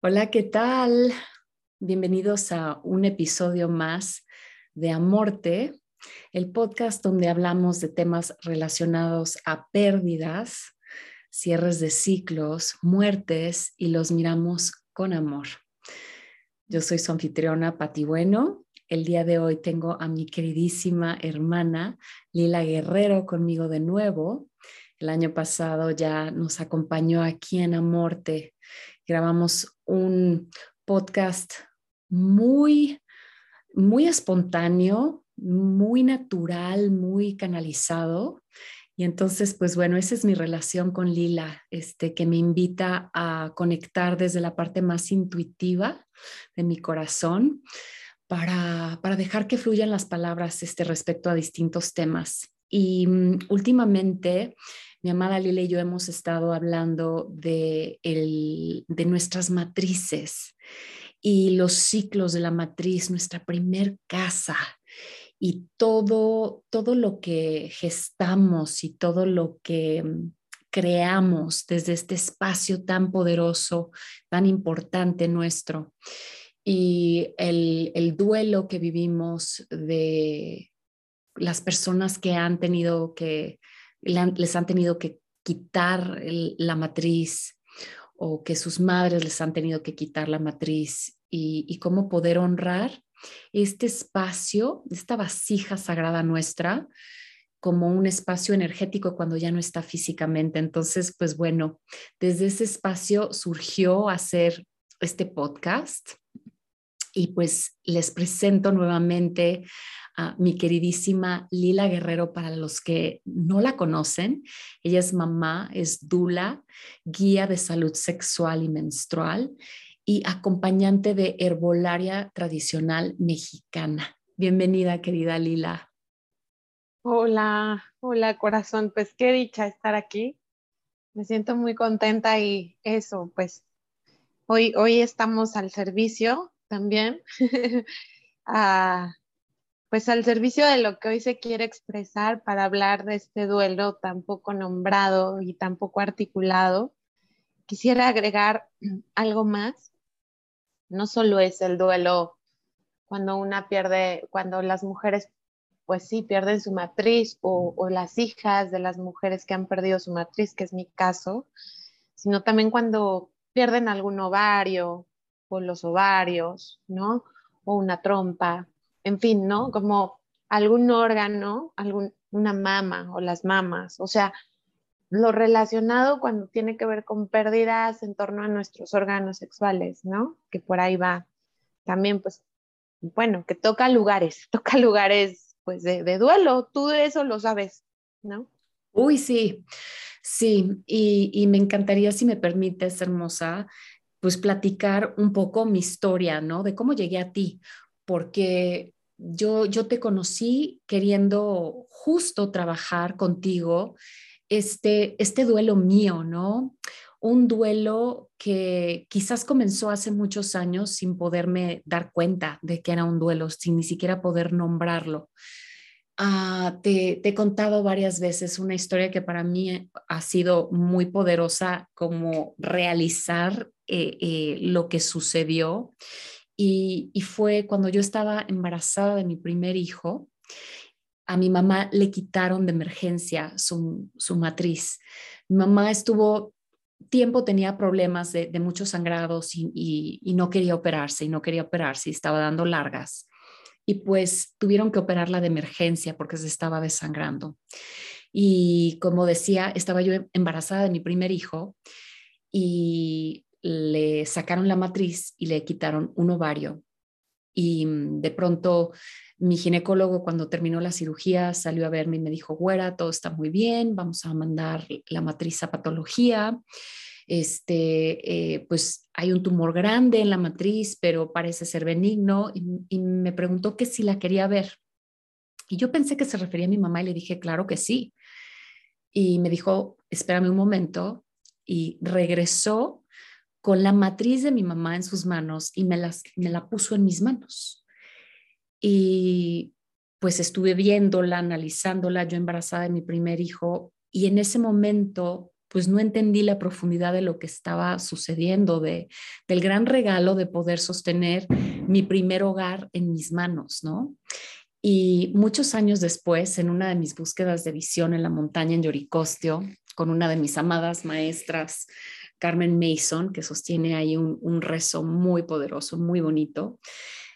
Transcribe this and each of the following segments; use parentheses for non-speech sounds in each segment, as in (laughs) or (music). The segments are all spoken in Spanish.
Hola, ¿qué tal? Bienvenidos a un episodio más de Amorte, el podcast donde hablamos de temas relacionados a pérdidas, cierres de ciclos, muertes y los miramos con amor. Yo soy su anfitriona Pati Bueno. El día de hoy tengo a mi queridísima hermana Lila Guerrero conmigo de nuevo. El año pasado ya nos acompañó aquí en Amorte grabamos un podcast muy, muy espontáneo, muy natural, muy canalizado. Y entonces, pues bueno, esa es mi relación con Lila, este, que me invita a conectar desde la parte más intuitiva de mi corazón para, para dejar que fluyan las palabras este, respecto a distintos temas. Y um, últimamente mi amada Lila y yo hemos estado hablando de, de nuestras matrices y los ciclos de la matriz, nuestra primer casa y todo, todo lo que gestamos y todo lo que mm, creamos desde este espacio tan poderoso, tan importante nuestro. Y el, el duelo que vivimos de las personas que han tenido que les han tenido que quitar la matriz o que sus madres les han tenido que quitar la matriz y, cómo poder honrar este espacio, esta vasija sagrada nuestra, como un espacio energético cuando ya no está físicamente. Entonces, pues bueno, desde ese espacio surgió hacer este podcast y pues les presento nuevamente mi queridísima Lila Guerrero para los que no la conocen. Ella es mamá, es dula, guía de salud sexual y menstrual y acompañante de herbolaria tradicional mexicana. Bienvenida, querida Lila. Hola, hola corazón, pues qué dicha estar aquí. Me siento muy contenta y eso, pues hoy, hoy estamos al servicio también. (laughs) Ah, pues al servicio de lo que hoy se quiere expresar para hablar de este duelo tan poco nombrado y tan poco articulado, quisiera agregar (clears throat) algo más. No solo es el duelo cuando una pierde, cuando las mujeres, pues sí, pierden su matriz o las hijas de las mujeres que han perdido su matriz, que es mi caso, sino también cuando pierden algún ovario o los ovarios, ¿no? O una trompa, en fin, ¿no? Como algún órgano, algún, una mama o las mamas, o sea, lo relacionado cuando tiene que ver con pérdidas en torno a nuestros órganos sexuales, ¿no? Que por ahí va también, pues, bueno, que toca lugares, (laughs) toca lugares, pues, de, de duelo, tú de eso lo sabes, ¿no? Uy, sí, sí, y, y, me encantaría, si me permites, hermosa, pues platicar un poco mi historia, ¿no? De cómo llegué a ti, porque yo, yo te conocí queriendo justo trabajar contigo este, este duelo mío, ¿no? Un duelo que quizás comenzó hace muchos años sin poderme dar cuenta de que era un duelo, sin ni siquiera poder nombrarlo. Ah, te, he contado varias veces una historia que para mí ha sido muy poderosa como realizar eh, eh, lo que sucedió y, fue cuando yo estaba embarazada de mi primer hijo, a mi mamá le quitaron de emergencia su, matriz. Mi mamá estuvo tiempo tenía problemas de, muchos sangrados y, no quería operarse y no quería operarse y estaba dando largas. Y pues tuvieron que operarla de emergencia porque se estaba desangrando. Y como decía, estaba yo embarazada de mi primer hijo y le sacaron la matriz y le quitaron un ovario. Y mm, de pronto mi ginecólogo cuando terminó la cirugía salió a verme y me dijo, güera, todo está muy bien, vamos a mandar la matriz a patología. Este, eh, pues hay un tumor grande en la matriz, pero parece ser benigno. Y, y me preguntó que si la quería ver. Y yo pensé que se refería a mi mamá y le dije, claro que sí. Y me dijo, espérame un momento. Y regresó con la matriz de mi mamá en sus manos y me, las, me la puso en mis manos. Y pues estuve viéndola, analizándola, yo embarazada de mi primer hijo, y en ese momento pues no entendí la profundidad de lo que estaba sucediendo, de, del gran regalo de poder sostener mi primer hogar en mis manos, ¿no? Y muchos años después, en una de mis búsquedas de visión en la montaña en Yoricostio, con una de mis amadas maestras, Carmen Mason, que sostiene ahí un, rezo muy poderoso, muy bonito,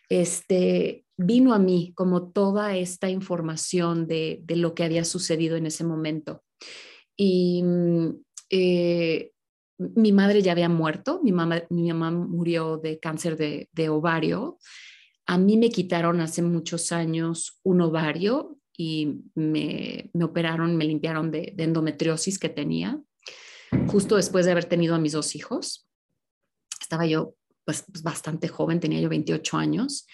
este, vino a mí como toda esta información de, de lo que había sucedido en ese momento. Y mm, eh, mi madre ya había muerto, mi mamá, mi mamá murió de cáncer de, de ovario. A mí me quitaron hace muchos años un ovario y me, me operaron, me limpiaron de, de, endometriosis que tenía, justo después de haber tenido a mis dos hijos. Estaba yo pues, bastante joven, tenía yo 28 años,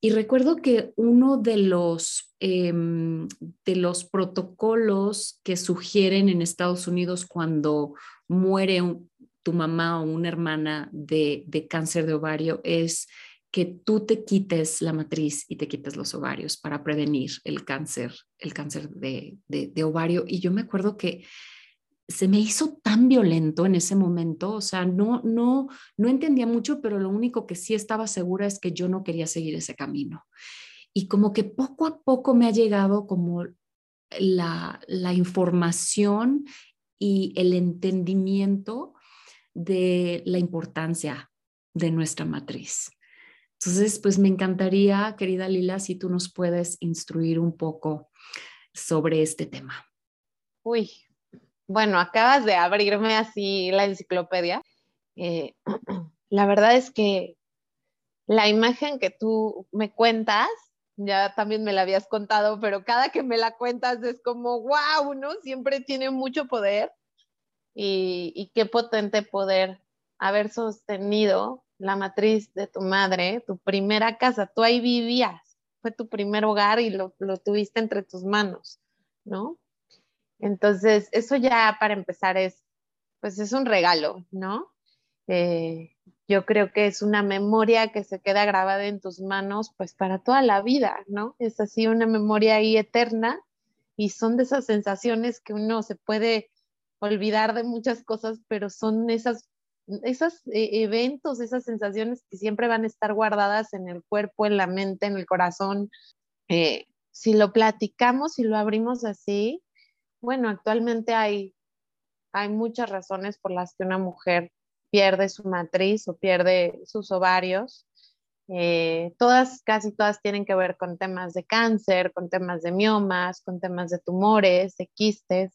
y recuerdo que uno de los, em, de los protocolos que sugieren en Estados Unidos cuando muere tu mamá o una hermana de, cáncer de ovario es que tú te quites la matriz y te quites los ovarios para prevenir el cáncer, el cáncer de, de ovario. Y yo me acuerdo que se me hizo tan violento en ese momento, o sea, no, no, no entendía mucho, pero lo único que sí estaba segura es que yo no quería seguir ese camino. Y como que poco a poco me ha llegado como la, la información y el entendimiento de la importancia de nuestra matriz. Entonces, pues me encantaría, querida Lila, si tú nos puedes instruir un poco sobre este tema. Uy, bueno, acabas de abrirme así la enciclopedia. Eh, (clears throat) la verdad es que la imagen que tú me cuentas, ya también me la habías contado, pero cada que me la cuentas es como, wow, ¿no? Siempre tiene mucho poder y, qué potente poder haber sostenido la matriz de tu madre, tu primera casa, tú ahí vivías, fue tu primer hogar y lo tuviste entre tus manos, ¿no? Entonces, eso ya para empezar es, pues es un regalo, ¿no? Eh, yo creo que es una memoria que se queda grabada en tus manos, pues para toda la vida, ¿no? Es así una memoria ahí eterna y son de esas sensaciones que uno se puede olvidar de muchas cosas, pero son esas, esos eh, eventos, esas sensaciones que siempre van a estar guardadas en el cuerpo, en la mente, en el corazón. Eh, si lo platicamos, y lo abrimos así, bueno, actualmente hay, hay muchas razones por las que una mujer pierde su matriz o pierde sus ovarios. Eh, todas, casi todas tienen que ver con temas de cáncer, con temas de miomas, con temas de tumores, de quistes,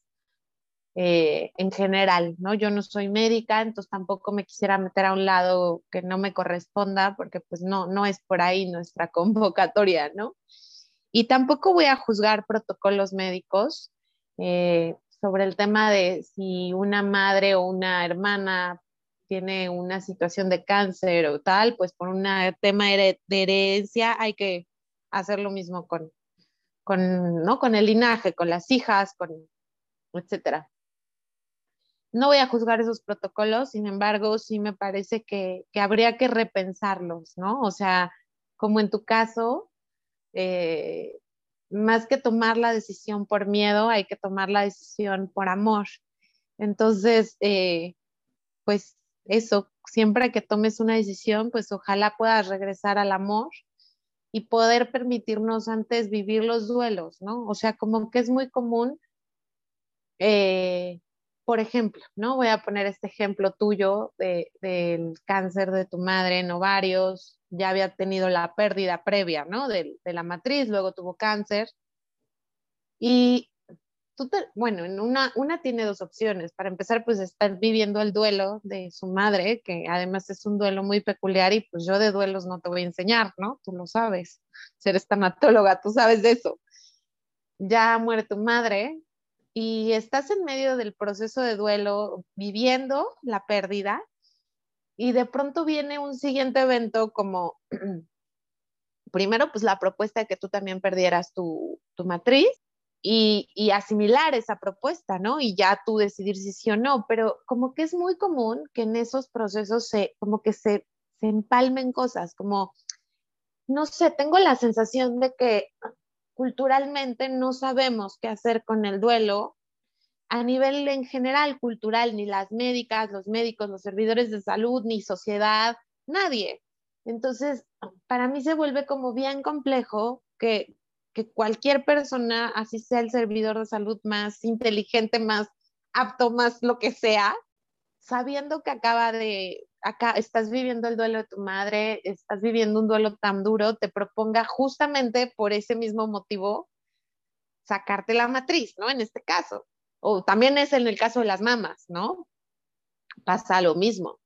eh, en general, ¿no? Yo no soy médica, entonces tampoco me quisiera meter a un lado que no me corresponda, porque pues no, no es por ahí nuestra (laughs) convocatoria, ¿no? Y tampoco voy a juzgar protocolos médicos, eh, sobre el tema de si una madre o una hermana tiene una situación de cáncer o tal, pues por un tema de herencia hay que hacer lo mismo con, con, ¿no? con el linaje, con las hijas, con, etcétera. No voy a juzgar esos protocolos, sin embargo, sí me parece que, que habría que repensarlos, ¿no? O sea, como en tu caso, eh, más que tomar la decisión por miedo, hay que tomar la decisión por amor. Entonces, eh, pues eso, siempre que tomes una decisión, pues ojalá puedas regresar al amor y poder permitirnos antes vivir los duelos, ¿no? O sea, como que es muy común, eh, por ejemplo, ¿no? Voy a poner este ejemplo tuyo del cáncer de tu madre en ovarios, ya había tenido la pérdida previa, ¿no? De, la matriz, luego tuvo cáncer. Y tú, bueno, en una, una tiene dos opciones. Para empezar, pues estar viviendo el duelo de su madre, que además es un duelo muy peculiar y pues yo de duelos no te voy a enseñar, ¿no? Tú lo sabes. Ser estamatóloga, tú sabes de eso. Ya muere tu madre y estás en medio del proceso de duelo, viviendo la pérdida y de pronto viene un siguiente evento como, (clears throat) primero, pues la propuesta de que tú también perdieras tu, matriz y, asimilar esa propuesta, ¿no? Y ya tú decidir si sí o no, pero como que es muy común que en esos procesos se, como que se, se empalmen cosas, como, no sé, tengo la sensación de que culturalmente no sabemos qué hacer con el duelo a nivel en general cultural, ni las médicas, los médicos, los servidores de salud, ni sociedad, nadie. Entonces, para mí se vuelve como bien complejo que, que cualquier persona, así sea el servidor de salud más inteligente, más apto, más lo que sea, sabiendo que acaba de, acá estás viviendo el duelo de tu madre, estás viviendo un duelo tan duro, te proponga justamente por ese mismo motivo sacarte la matriz, ¿no? En este caso. O también es en el caso de las mamás, ¿no? Pasa lo mismo.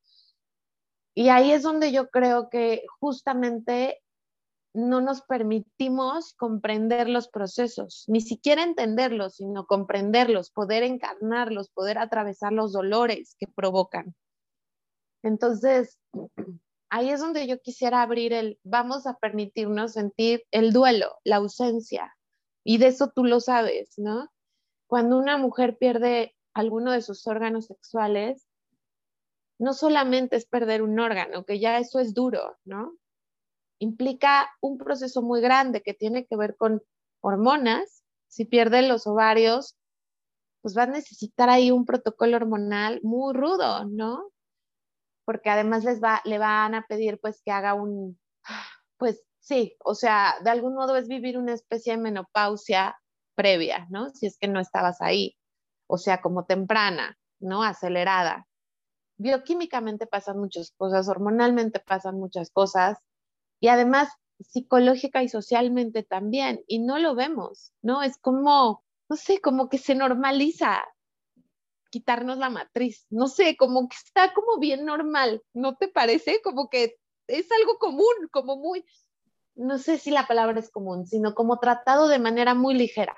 Y ahí es donde yo creo que justamente no nos permitimos comprender los procesos, ni siquiera entenderlos, sino comprenderlos, poder encarnarlos, poder atravesar los dolores que provocan. Entonces, ahí es donde yo quisiera abrir el, vamos a permitirnos sentir el duelo, la ausencia, y de eso tú lo sabes, ¿no? Cuando una mujer pierde alguno de sus órganos sexuales, no solamente es perder un órgano, que ya eso es duro, ¿no? Implica un proceso muy grande que tiene que ver con hormonas. Si pierde los ovarios, pues va a necesitar ahí un protocolo hormonal muy rudo, ¿no? Porque además les va, le van a pedir pues que haga un, pues sí, o sea, de algún modo es vivir una especie de menopausia previa, ¿no? Si es que no estabas ahí, o sea, como temprana, ¿no? Acelerada. Bioquímicamente pasan muchas cosas, hormonalmente pasan muchas cosas y además psicológica y socialmente también, y no lo vemos, ¿no? Es como, no sé, como que se normaliza quitarnos la matriz, no sé, como que está como bien normal, ¿no te parece? Como que es algo común, como muy, no sé si la palabra es común, sino como tratado de manera muy ligera.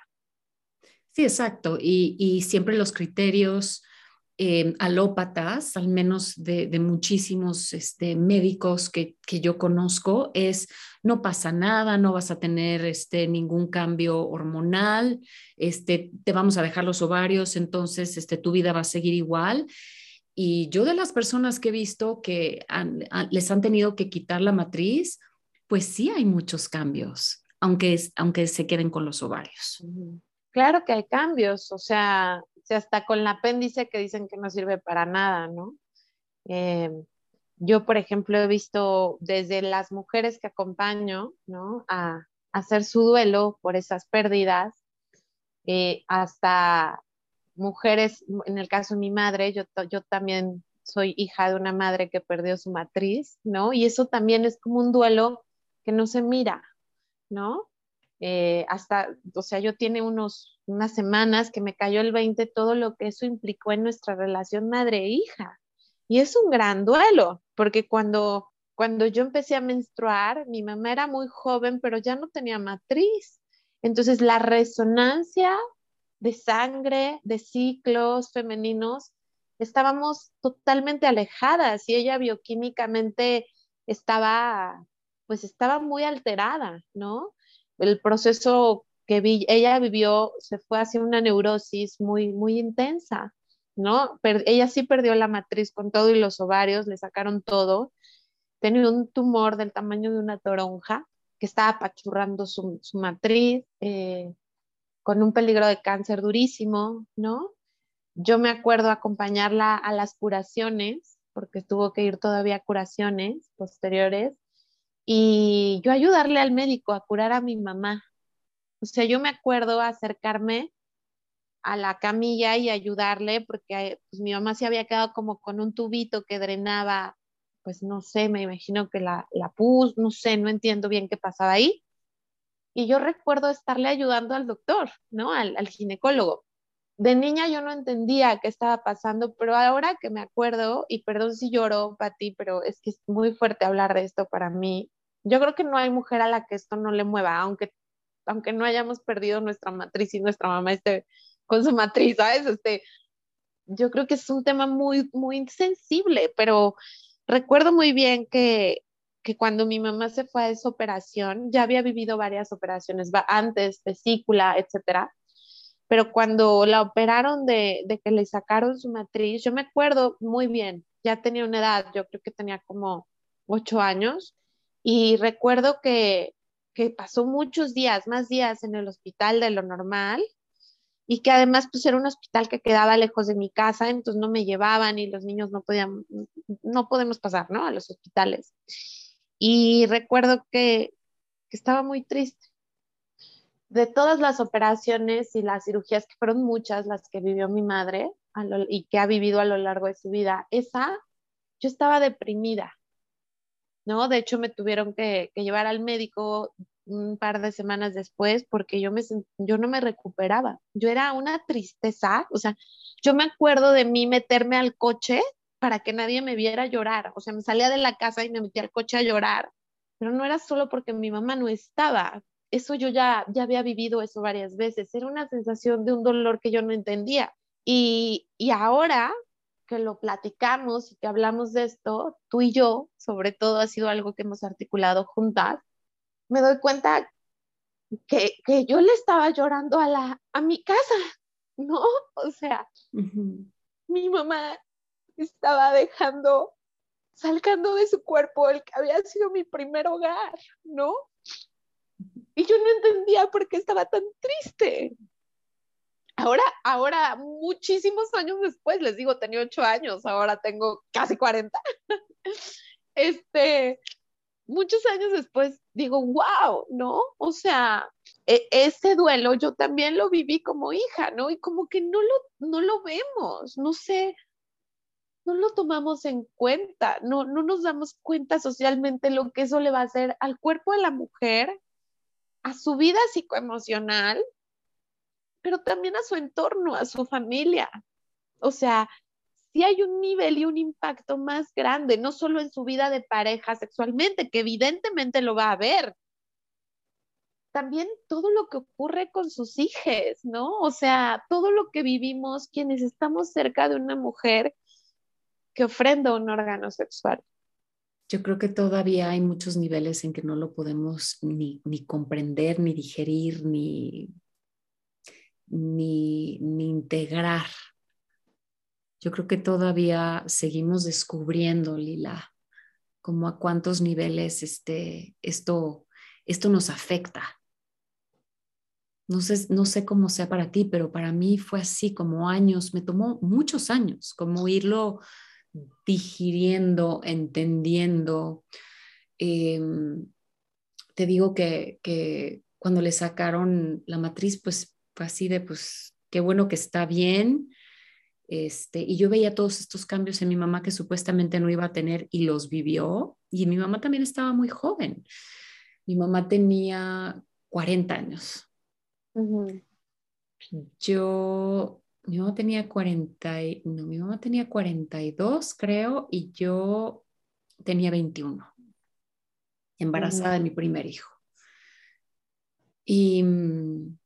Sí, exacto. Y, siempre los criterios eh, alópatas, al menos de, muchísimos este, médicos que, yo conozco, es no pasa nada, no vas a tener este, ningún cambio hormonal, este, te vamos a dejar los ovarios, entonces este, tu vida va a seguir igual. Y yo de las personas que he visto que les han tenido que quitar la matriz, pues sí hay muchos cambios, aunque, aunque se queden con los ovarios. Claro que hay cambios, o sea, hasta con el apéndice que dicen que no sirve para nada, ¿no? Eh, yo, por ejemplo, he visto desde las mujeres que acompaño, ¿no? A, hacer su duelo por esas pérdidas, eh, hasta mujeres, en el caso de mi madre, yo, yo también soy hija de una madre que perdió su matriz, ¿no? Y eso también es como un duelo que no se mira, ¿no? Eh, hasta, o sea, yo tiene unos, unas semanas que me cayó el 20 todo lo que eso implicó en nuestra relación madre-hija. Y es un gran duelo, porque cuando, cuando yo empecé a menstruar, mi mamá era muy joven, pero ya no tenía matriz. Entonces, la resonancia de sangre, de ciclos femeninos, estábamos totalmente alejadas y ella bioquímicamente estaba pues estaba muy alterada, ¿no? El proceso que ella vivió se fue hacia una neurosis muy, muy intensa, ¿no? ella sí perdió la matriz con todo y los ovarios, le sacaron todo. Tenía un tumor del tamaño de una toronja que estaba apachurrando su, matriz, eh, con un peligro de cáncer durísimo, ¿no? Yo me acuerdo acompañarla a las curaciones, porque tuvo que ir todavía a curaciones posteriores, y yo ayudarle al médico a curar a mi mamá. O sea, yo me acuerdo acercarme a la camilla y ayudarle porque pues, mi mamá se había quedado como con un tubito que drenaba, pues no sé, me imagino que la, la pus, no sé, no entiendo bien qué pasaba ahí. Y yo recuerdo estarle ayudando al doctor, ¿no? Al, al ginecólogo. De niña yo no entendía qué estaba pasando, pero ahora que me acuerdo, y perdón si lloro, Pati, pero es que es muy fuerte hablar de esto para mí, yo creo que no hay mujer a la que esto no le mueva, aunque, aunque no hayamos perdido nuestra matriz y nuestra mamá esté con su matriz, ¿sabes? Este, yo creo que es un tema muy, muy sensible, pero recuerdo muy bien que, que cuando mi mamá se fue a esa operación, ya había vivido varias operaciones antes, vesícula, etcétera, pero cuando la operaron de, que le sacaron su matriz, yo me acuerdo muy bien, ya tenía una edad, yo creo que tenía como ocho años, y recuerdo que, que pasó muchos días, más días en el hospital de lo normal, y que además pues era un hospital que quedaba lejos de mi casa, entonces no me llevaban y los niños no podían, no podemos pasar, ¿no? A los hospitales. Y recuerdo que estaba muy triste. De todas las operaciones y las cirugías, que fueron muchas las que vivió mi madre y que ha vivido a lo largo de su vida, esa, yo estaba deprimida, ¿no? De hecho, me tuvieron que, que llevar al médico un par de semanas después porque yo, me, yo no me recuperaba. Yo era una tristeza, o sea, yo me acuerdo de mí meterme al coche para que nadie me viera llorar, o sea, me salía de la casa y me metía al coche a llorar, pero no era solo porque mi mamá no estaba, eso yo ya, ya había vivido eso varias veces, era una sensación de un dolor que yo no entendía. Y, y ahora que lo platicamos y que hablamos de esto, tú y yo, sobre todo, ha sido algo que hemos articulado juntas, me doy cuenta que, que yo le estaba llorando a, la, a mi casa, ¿no? O sea, mi mamá estaba dejando, sacando de su cuerpo el que había sido mi primer hogar, ¿no? Y yo no entendía por qué estaba tan triste. Ahora, ahora, muchísimos años después, les digo, tenía ocho años, ahora tengo casi 40. (laughs) Este, muchos años después digo, wow, ¿no? O sea, e, ese duelo yo también lo viví como hija, ¿no? Y como que no lo, no lo vemos, no sé, no lo tomamos en cuenta, no, no nos damos cuenta socialmente lo que eso le va a hacer al cuerpo de la mujer, a su vida psicoemocional, pero también a su entorno, a su familia. O sea, sí hay un nivel y un impacto más grande, no solo en su vida de pareja sexualmente, que evidentemente lo va a ver, también todo lo que ocurre con sus hijos, ¿no? O sea, todo lo que vivimos quienes estamos cerca de una mujer que ofrenda un órgano sexual. Yo creo que todavía hay muchos niveles en que no lo podemos ni, ni comprender, ni digerir, ni, ni, ni integrar yo creo que todavía seguimos descubriendo, Lila, como a cuántos niveles este, esto, esto nos afecta. No sé, no sé cómo sea para ti, pero para mí fue así como años, me tomó muchos años, como irlo digiriendo, entendiendo. Em, te digo que, que cuando le sacaron la matriz, pues fue así de, pues, qué bueno que está bien, este, y yo veía todos estos cambios en mi mamá que supuestamente no iba a tener y los vivió. Y mi mamá también estaba muy joven. Mi mamá tenía 40 años. Yo, mi mamá tenía 40, no, mi mamá tenía 42, creo, y yo tenía 21, embarazada de mi primer hijo. Y mm,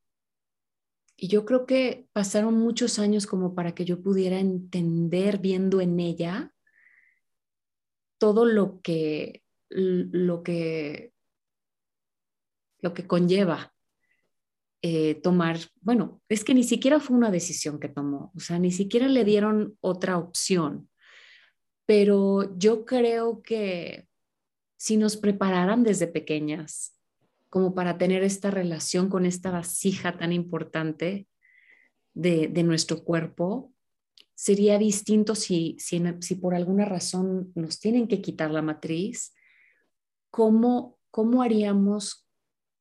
y yo creo que pasaron muchos años como para que yo pudiera entender viendo en ella todo lo que, lo que, lo que conlleva eh, tomar, bueno, es que ni siquiera fue una decisión que tomó, o sea, ni siquiera le dieron otra opción, pero yo creo que si nos prepararan desde pequeñas como para tener esta relación con esta vasija tan importante de, nuestro cuerpo, sería distinto si, si, si, por alguna razón nos tienen que quitar la matriz, ¿cómo, cómo haríamos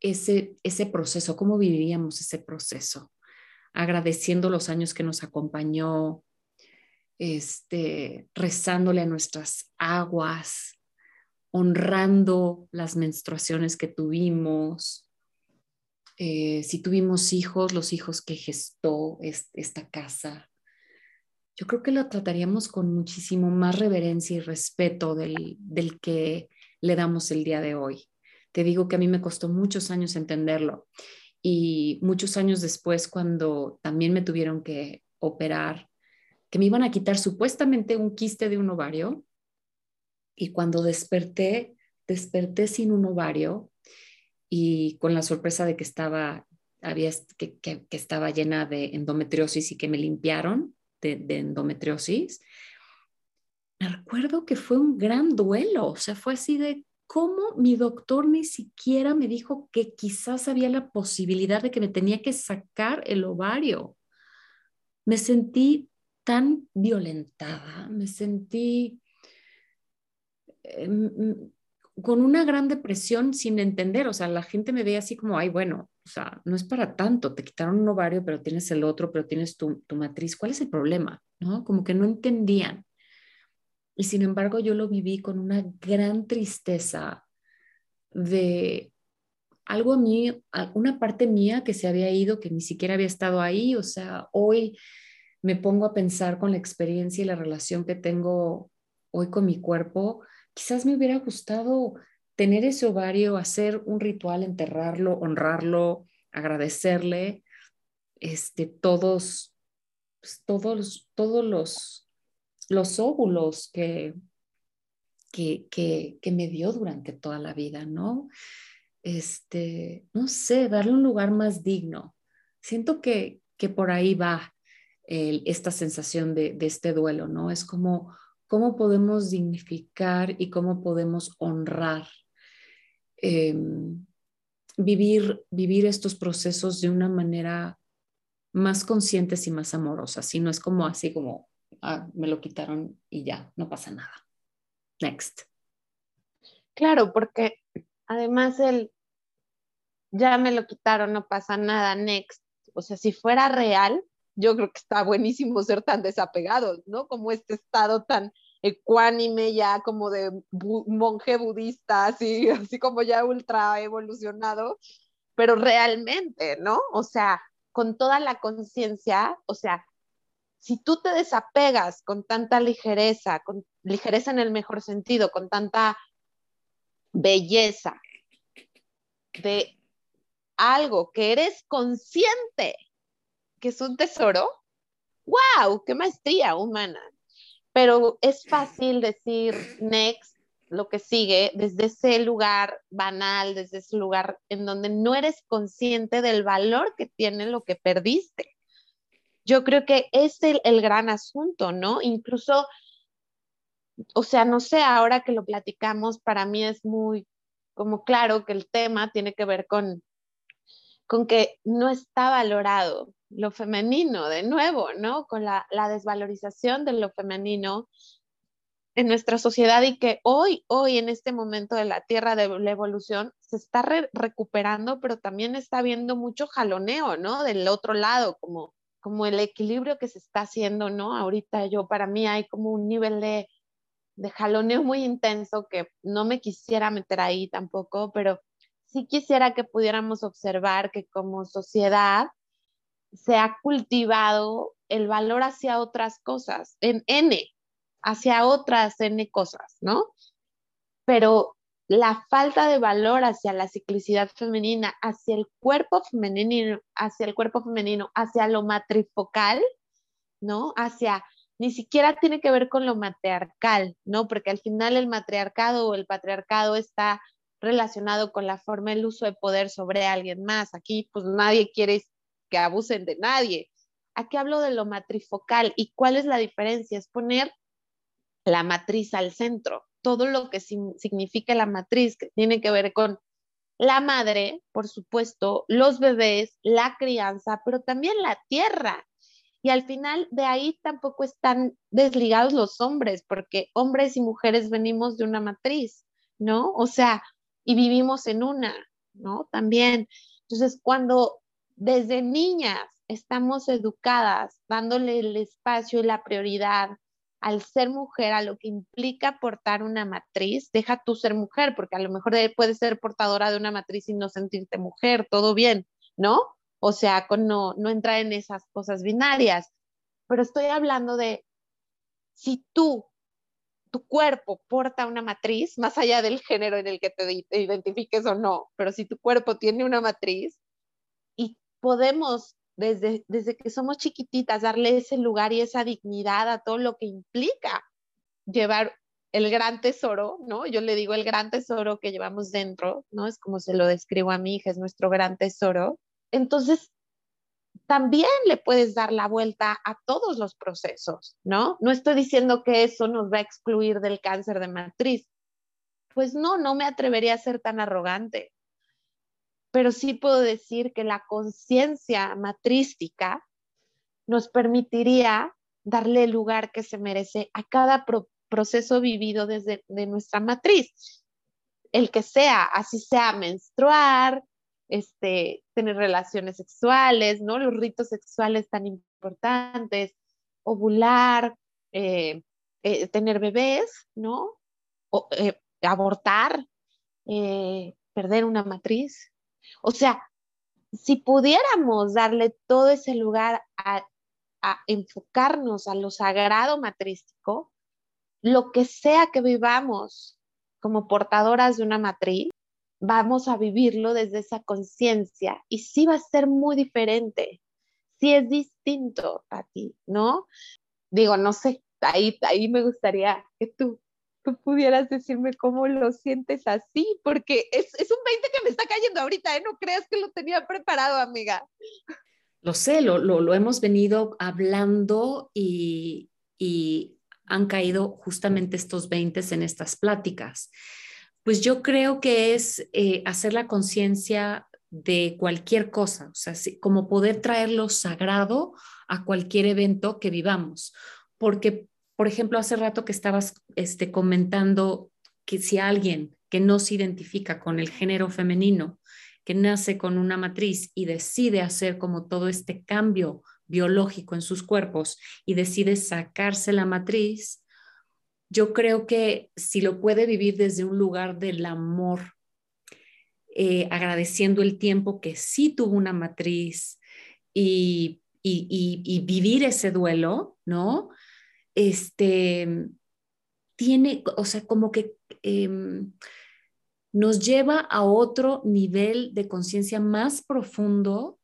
ese, ese proceso? ¿Cómo viviríamos ese proceso? Agradeciendo los años que nos acompañó, este, rezándole a nuestras aguas, honrando las menstruaciones que tuvimos, eh, si tuvimos hijos, los hijos que gestó esta casa. Yo creo que lo trataríamos con muchísimo más reverencia y respeto del, del que le damos el día de hoy. Te digo que a mí me costó muchos años entenderlo y muchos años después cuando también me tuvieron que operar, que me iban a quitar supuestamente un quiste de un ovario, y cuando desperté, desperté sin un ovario y con la sorpresa de que estaba, había, que, que, estaba llena de endometriosis y que me limpiaron de, endometriosis. Me recuerdo que fue un gran duelo, o sea, fue así de cómo mi doctor ni siquiera me dijo que quizás había la posibilidad de que me tenía que sacar el ovario. me sentí tan violentada, me sentí em, con una gran depresión sin entender, o sea, la gente me ve así como, ay, bueno, o sea, no es para tanto, te quitaron un ovario, pero tienes el otro, pero tienes tu, tu matriz, ¿cuál es el problema? ¿No? Como que no entendían. Y sin embargo, yo lo viví con una gran tristeza de algo a mí, una parte mía que se había ido, que ni siquiera había estado ahí, o sea, hoy me pongo a pensar con la experiencia y la relación que tengo hoy con mi cuerpo, quizás me hubiera gustado tener ese ovario, hacer un ritual, enterrarlo, honrarlo, agradecerle, este, todos, pues, todos, todos los, los óvulos que, que, que, que, me dio durante toda la vida, ¿no? Este, no sé, darle un lugar más digno. Siento que, que por ahí va esta sensación de, de este duelo, ¿no? Es como cómo podemos dignificar y cómo podemos honrar, em, vivir, vivir estos procesos de una manera más conscientes y más amorosa. Si no es como así como, ah, me lo quitaron y ya, no pasa nada. Next. Claro, porque además el, ya me lo quitaron, no pasa nada, next. O sea, si fuera real, yo creo que está buenísimo ser tan desapegados, ¿no? Como este estado tan ecuánime ya como de monje budista, así, (laughs) así como ya ultra evolucionado, pero realmente, ¿no? O sea, con toda la conciencia, o sea, si tú te desapegas con tanta ligereza, con ligereza en el mejor sentido, con tanta belleza de algo que eres consciente que es un tesoro, wow, qué maestría humana, pero es fácil decir next, lo que sigue, desde ese lugar banal, desde ese lugar en donde no eres consciente del valor que tiene lo que perdiste. Yo creo que es el, gran asunto, ¿no? Incluso, o sea, no sé, ahora que lo platicamos, para mí es muy como claro que el tema tiene que ver con, con que no está valorado lo femenino, de nuevo, ¿no? Con la, desvalorización de lo femenino en nuestra sociedad y que hoy, hoy en este momento de la Tierra de la evolución se está recuperando, pero también está habiendo mucho jaloneo, ¿no? Del otro lado, como, como el equilibrio que se está haciendo, ¿no? Ahorita yo, para mí hay como un nivel de, de jaloneo muy intenso que no me quisiera meter ahí tampoco, pero sí quisiera que pudiéramos observar que como sociedad se ha cultivado el valor hacia otras cosas, en N, hacia otras N cosas, ¿no? Pero la falta de valor hacia la ciclicidad femenina, hacia el cuerpo femenino, hacia el cuerpo femenino, hacia lo matrifocal, ¿no? Hacia, ni siquiera tiene que ver con lo matriarcal, ¿no? Porque al final el matriarcado o el patriarcado está relacionado con la forma del uso de poder sobre alguien más. Aquí pues nadie quiere que abusen de nadie. Aquí hablo de lo matrifocal y cuál es la diferencia, es poner la matriz al centro, todo lo que significa la matriz, que tiene que ver con la madre, por supuesto, los bebés, la crianza, pero también la tierra. Y al final de ahí tampoco están desligados los hombres, porque hombres y mujeres venimos de una matriz, ¿no? O sea, y vivimos en una, ¿no? También. Entonces, cuando desde niñas estamos educadas, dándole el espacio y la prioridad al ser mujer, a lo que implica portar una matriz, deja tú ser mujer, porque a lo mejor puedes ser portadora de una matriz y no sentirte mujer, todo bien, ¿no? O sea, con no, no entrar en esas cosas binarias. Pero estoy hablando de si tú, tu cuerpo porta una matriz, más allá del género en el que te identifiques o no, pero si tu cuerpo tiene una matriz, podemos desde, desde que somos chiquititas darle ese lugar y esa dignidad a todo lo que implica llevar el gran tesoro, ¿no? Yo le digo el gran tesoro que llevamos dentro, ¿no? Es como se lo describo a mi hija, es nuestro gran tesoro. Entonces, también le puedes dar la vuelta a todos los procesos, ¿no? No estoy diciendo que eso nos va a excluir del cáncer de matriz. Pues no, no me atrevería a ser tan arrogante pero sí puedo decir que la conciencia matrística nos permitiría darle el lugar que se merece a cada proceso vivido desde de nuestra matriz. El que sea, así sea menstruar, este, tener relaciones sexuales, ¿no? Los ritos sexuales tan importantes, ovular, eh, eh, tener bebés, ¿no? Eh, abortar, perder una matriz. O sea, si pudiéramos darle todo ese lugar a, enfocarnos a lo sagrado matrístico, lo que sea que vivamos como portadoras de una matriz, vamos a vivirlo desde esa conciencia y sí va a ser muy diferente, sí es distinto a ti, ¿no? Digo, no sé, ahí, ahí me gustaría que tú, tú pudieras decirme cómo lo sientes así, porque es, un 20 que me está cayendo ahorita, ¿eh? No creas que lo tenía preparado, amiga. Lo sé, lo, lo, hemos venido hablando y, y han caído justamente estos 20 en estas pláticas. Pues yo creo que es eh, hacer la conciencia de cualquier cosa, o sea, como poder traer lo sagrado a cualquier evento que vivamos. Porque, por ejemplo, hace rato que estabas este, comentando que si alguien que no se identifica con el género femenino, que nace con una matriz y decide hacer como todo este cambio biológico en sus cuerpos y decide sacarse la matriz, yo creo que si lo puede vivir desde un lugar del amor, eh, agradeciendo el tiempo que sí tuvo una matriz y, vivir ese duelo, ¿no? Este, tiene, o sea, como que em, nos lleva a otro nivel de conciencia más profundo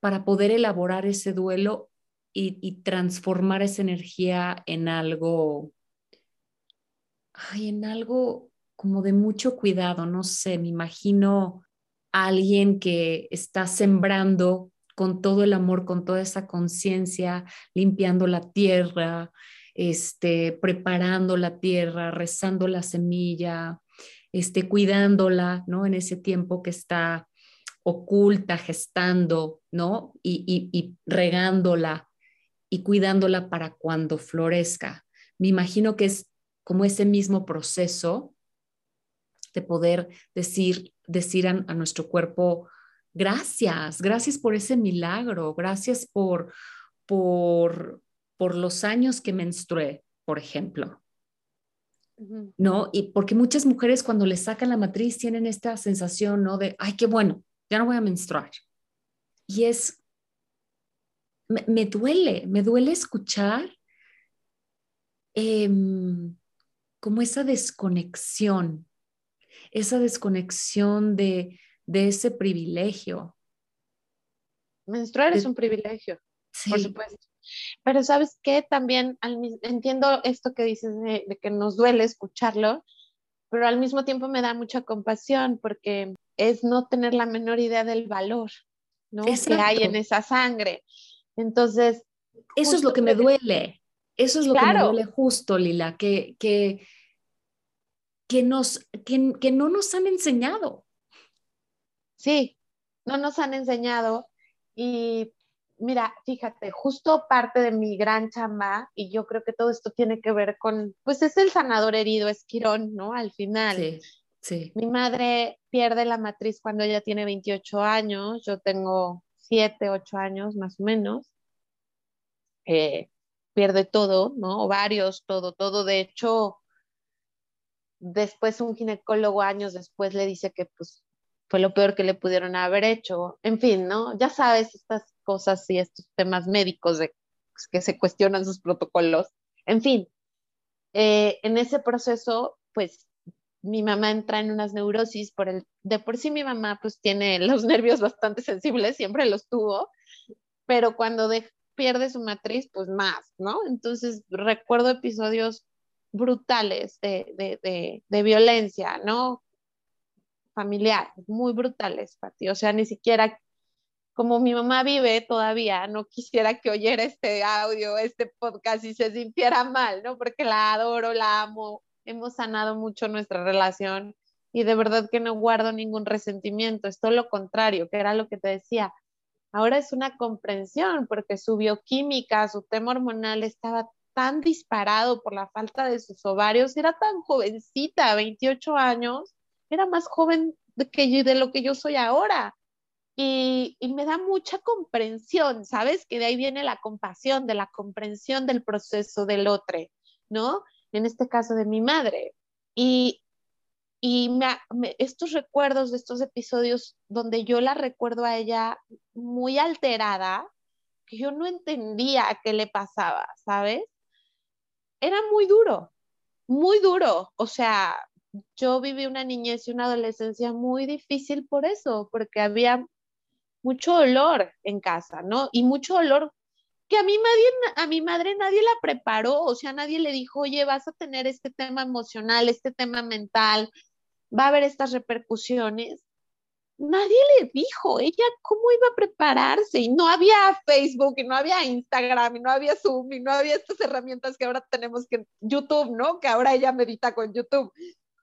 para poder elaborar ese duelo y transformar esa energía en algo ay, en algo como de mucho cuidado, no sé, me imagino a alguien que está sembrando con todo el amor, con toda esa conciencia, limpiando la tierra, este, preparando la tierra, rezando la semilla, este, cuidándola, ¿no? En ese tiempo que está oculta, gestando, ¿no? Y, y regándola y cuidándola para cuando florezca. Me imagino que es como ese mismo proceso de poder decir, decir a, nuestro cuerpo, gracias, gracias por ese milagro, gracias por, por, por los años que menstrué, por ejemplo. ¿No? Y porque muchas mujeres cuando les sacan la matriz tienen esta sensación, ¿no? De, ay, qué bueno, ya no voy a menstruar. Y es, me, duele, me duele escuchar em, como esa desconexión, esa desconexión de, ese privilegio. Menstruar es un privilegio, por supuesto. Pero sabes qué, también entiendo esto que dices de, que nos duele escucharlo, pero al mismo tiempo me da mucha compasión porque es no tener la menor idea del valor ¿no? que hay en esa sangre. Entonces... Eso es lo que me duele. Eso es lo que me duele justo, Lila, que, que, que, nos, que, que no nos han enseñado. Sí, no nos han enseñado. Y mira, fíjate, justo parte de mi gran chamba, y yo creo que todo esto tiene que ver con, pues es el sanador herido, es Quirón, ¿no? Al final. Sí, sí. Mi madre pierde la matriz cuando ella tiene 28 años, yo tengo 7, 8 años más o menos. Eh, pierde todo, ¿no? Ovarios, todo, todo. De hecho, después un ginecólogo años después le dice que pues fue lo peor que le pudieron haber hecho. En fin, ¿no? Ya sabes estas cosas y estos temas médicos de pues, que se cuestionan sus protocolos. En fin, eh, en ese proceso, pues mi mamá entra en unas neurosis por el, de por sí mi mamá pues tiene (laughs) los nervios bastante sensibles, siempre los tuvo, pero cuando de, pierde su matriz, pues más, ¿no? Entonces recuerdo episodios brutales de, violencia, ¿no? Familiar, muy brutales, Pati. O sea, ni siquiera como mi mamá vive todavía, no quisiera que oyera este audio, este podcast y se sintiera mal, ¿no? Porque la adoro, la amo, hemos sanado mucho nuestra relación y de verdad que no guardo ningún resentimiento, es todo lo contrario, que era lo que te decía, Ahora es una comprensión porque su bioquímica, su tema hormonal estaba tan disparado por la falta de sus ovarios, era tan jovencita, 28 años, era más joven que de lo que yo soy ahora. Y, y, me da mucha comprensión, ¿sabes? Que de ahí viene la compasión, de la comprensión del proceso del otro, ¿no? En este caso de mi madre. Y, y me, estos recuerdos de estos episodios donde yo la recuerdo a ella muy alterada, que yo no entendía qué le pasaba, ¿sabes? Era muy duro, muy duro. O sea, yo viví una niñez y una adolescencia muy difícil por eso, porque había mucho dolor en casa, ¿no? Y mucho dolor que a mi, madre, a mi madre nadie la preparó, o sea, nadie le dijo, oye, vas a tener este tema emocional, este tema mental, va a haber estas repercusiones. Nadie le dijo, ella cómo iba a prepararse y no había Facebook y no había Instagram y no había Zoom y no había estas herramientas que ahora tenemos que YouTube, ¿no? Que ahora ella medita con YouTube.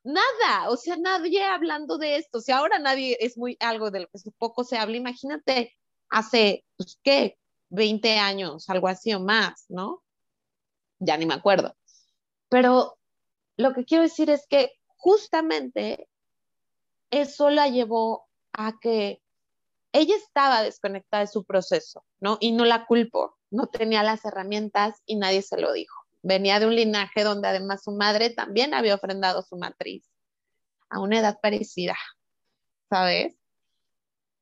Nada, o sea, nadie hablando de esto, o sea, ahora nadie es muy algo de lo que poco se habla, imagínate hace, pues, ¿qué? 20 años, algo así o más, ¿no? Ya ni me acuerdo. Pero lo que quiero decir es que justamente eso la llevó a que ella estaba desconectada de su proceso, ¿no? Y no la culpo, no tenía las herramientas y nadie se lo dijo. Venía de un linaje donde además su madre también había ofrendado su matriz a una edad parecida, ¿sabes?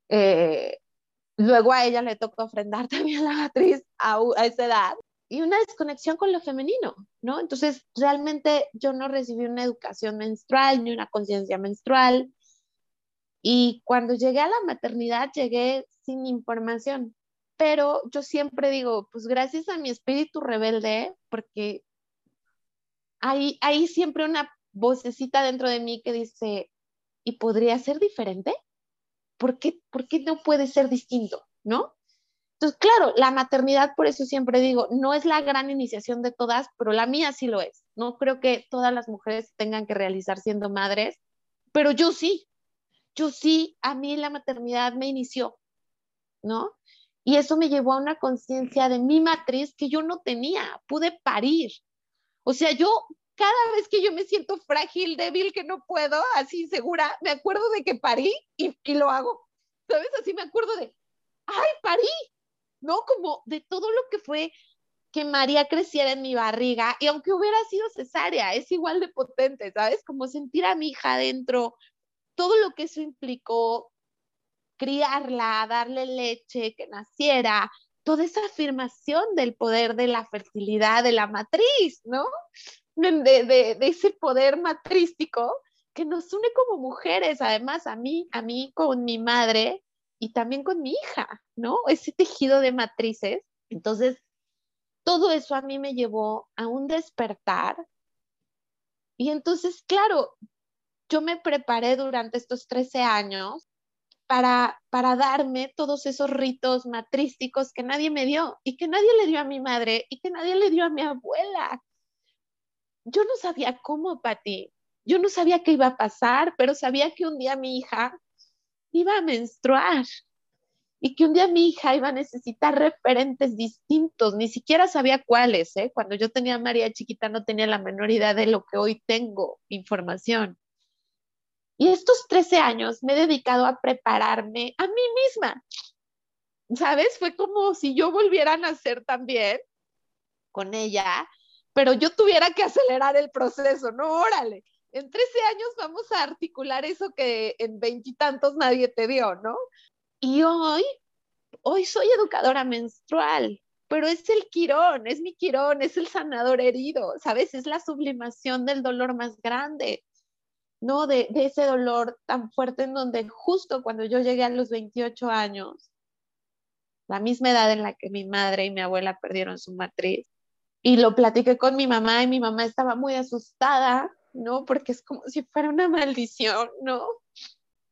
Eh, luego a ella le tocó ofrendar (laughs) también la matriz a, a esa edad y una desconexión con lo femenino, ¿no? Entonces, realmente yo no recibí una educación menstrual ni una conciencia menstrual. Y cuando llegué a la maternidad, llegué sin información. Pero yo siempre digo, pues gracias a mi espíritu rebelde, porque hay, hay siempre una vocecita dentro de mí que dice, ¿y podría ser diferente? ¿Por qué, ¿Por qué no puede ser distinto? ¿No? Entonces, claro, la maternidad, por eso siempre digo, no es la gran iniciación de todas, pero la mía sí lo es. No creo que todas las mujeres tengan que realizar siendo madres, pero yo sí. Yo sí, a mí la maternidad me inició, ¿no? Y eso me llevó a una conciencia de mi matriz que yo no tenía, pude parir. O sea, yo cada vez que yo me siento frágil, débil, que no puedo, así segura, me acuerdo de que parí y, lo hago. ¿Sabes? Así me acuerdo de, ay, parí, ¿no? Como de todo lo que fue que María creciera en mi barriga y aunque hubiera sido cesárea, es igual de potente, ¿sabes? Como sentir a mi hija adentro, todo lo que eso implicó, criarla, darle leche, que naciera, toda esa afirmación del poder de la fertilidad de la matriz, ¿no? De, de, ese poder matrístico que nos une como mujeres, además a mí, a mí con mi madre, y también con mi hija, ¿no? Ese tejido de matrices. Entonces, todo eso a mí me llevó a un despertar. Y entonces, claro, yo me preparé durante estos 13 años para, para darme todos esos ritos matrísticos que nadie me dio y que nadie le dio a mi madre y que nadie le dio a mi abuela. Yo no sabía cómo, Pati. Yo no sabía qué iba a pasar, pero sabía que un día mi hija iba a menstruar y que un día mi hija iba a necesitar referentes distintos, ni siquiera sabía cuáles, ¿eh? Cuando yo tenía a María chiquita no tenía la menor idea de lo que hoy tengo, información. Y estos 13 años me he dedicado a prepararme a mí misma. ¿Sabes? Fue como si yo volviera a nacer también con ella, pero yo tuviera que acelerar el proceso, no, órale, en 13 años vamos a articular eso que en veintitantos nadie te dio, ¿no? Y hoy, hoy soy educadora menstrual, pero es el quirón, es mi quirón, es el sanador herido, ¿sabes? Es la sublimación del dolor más grande, ¿no? De, de ese dolor tan fuerte en donde justo cuando yo llegué a los 28 años, la misma edad en la que mi madre y mi abuela perdieron su matriz, y lo platiqué con mi mamá y mi mamá estaba muy asustada ¿no? Porque es como si fuera una maldición, ¿no?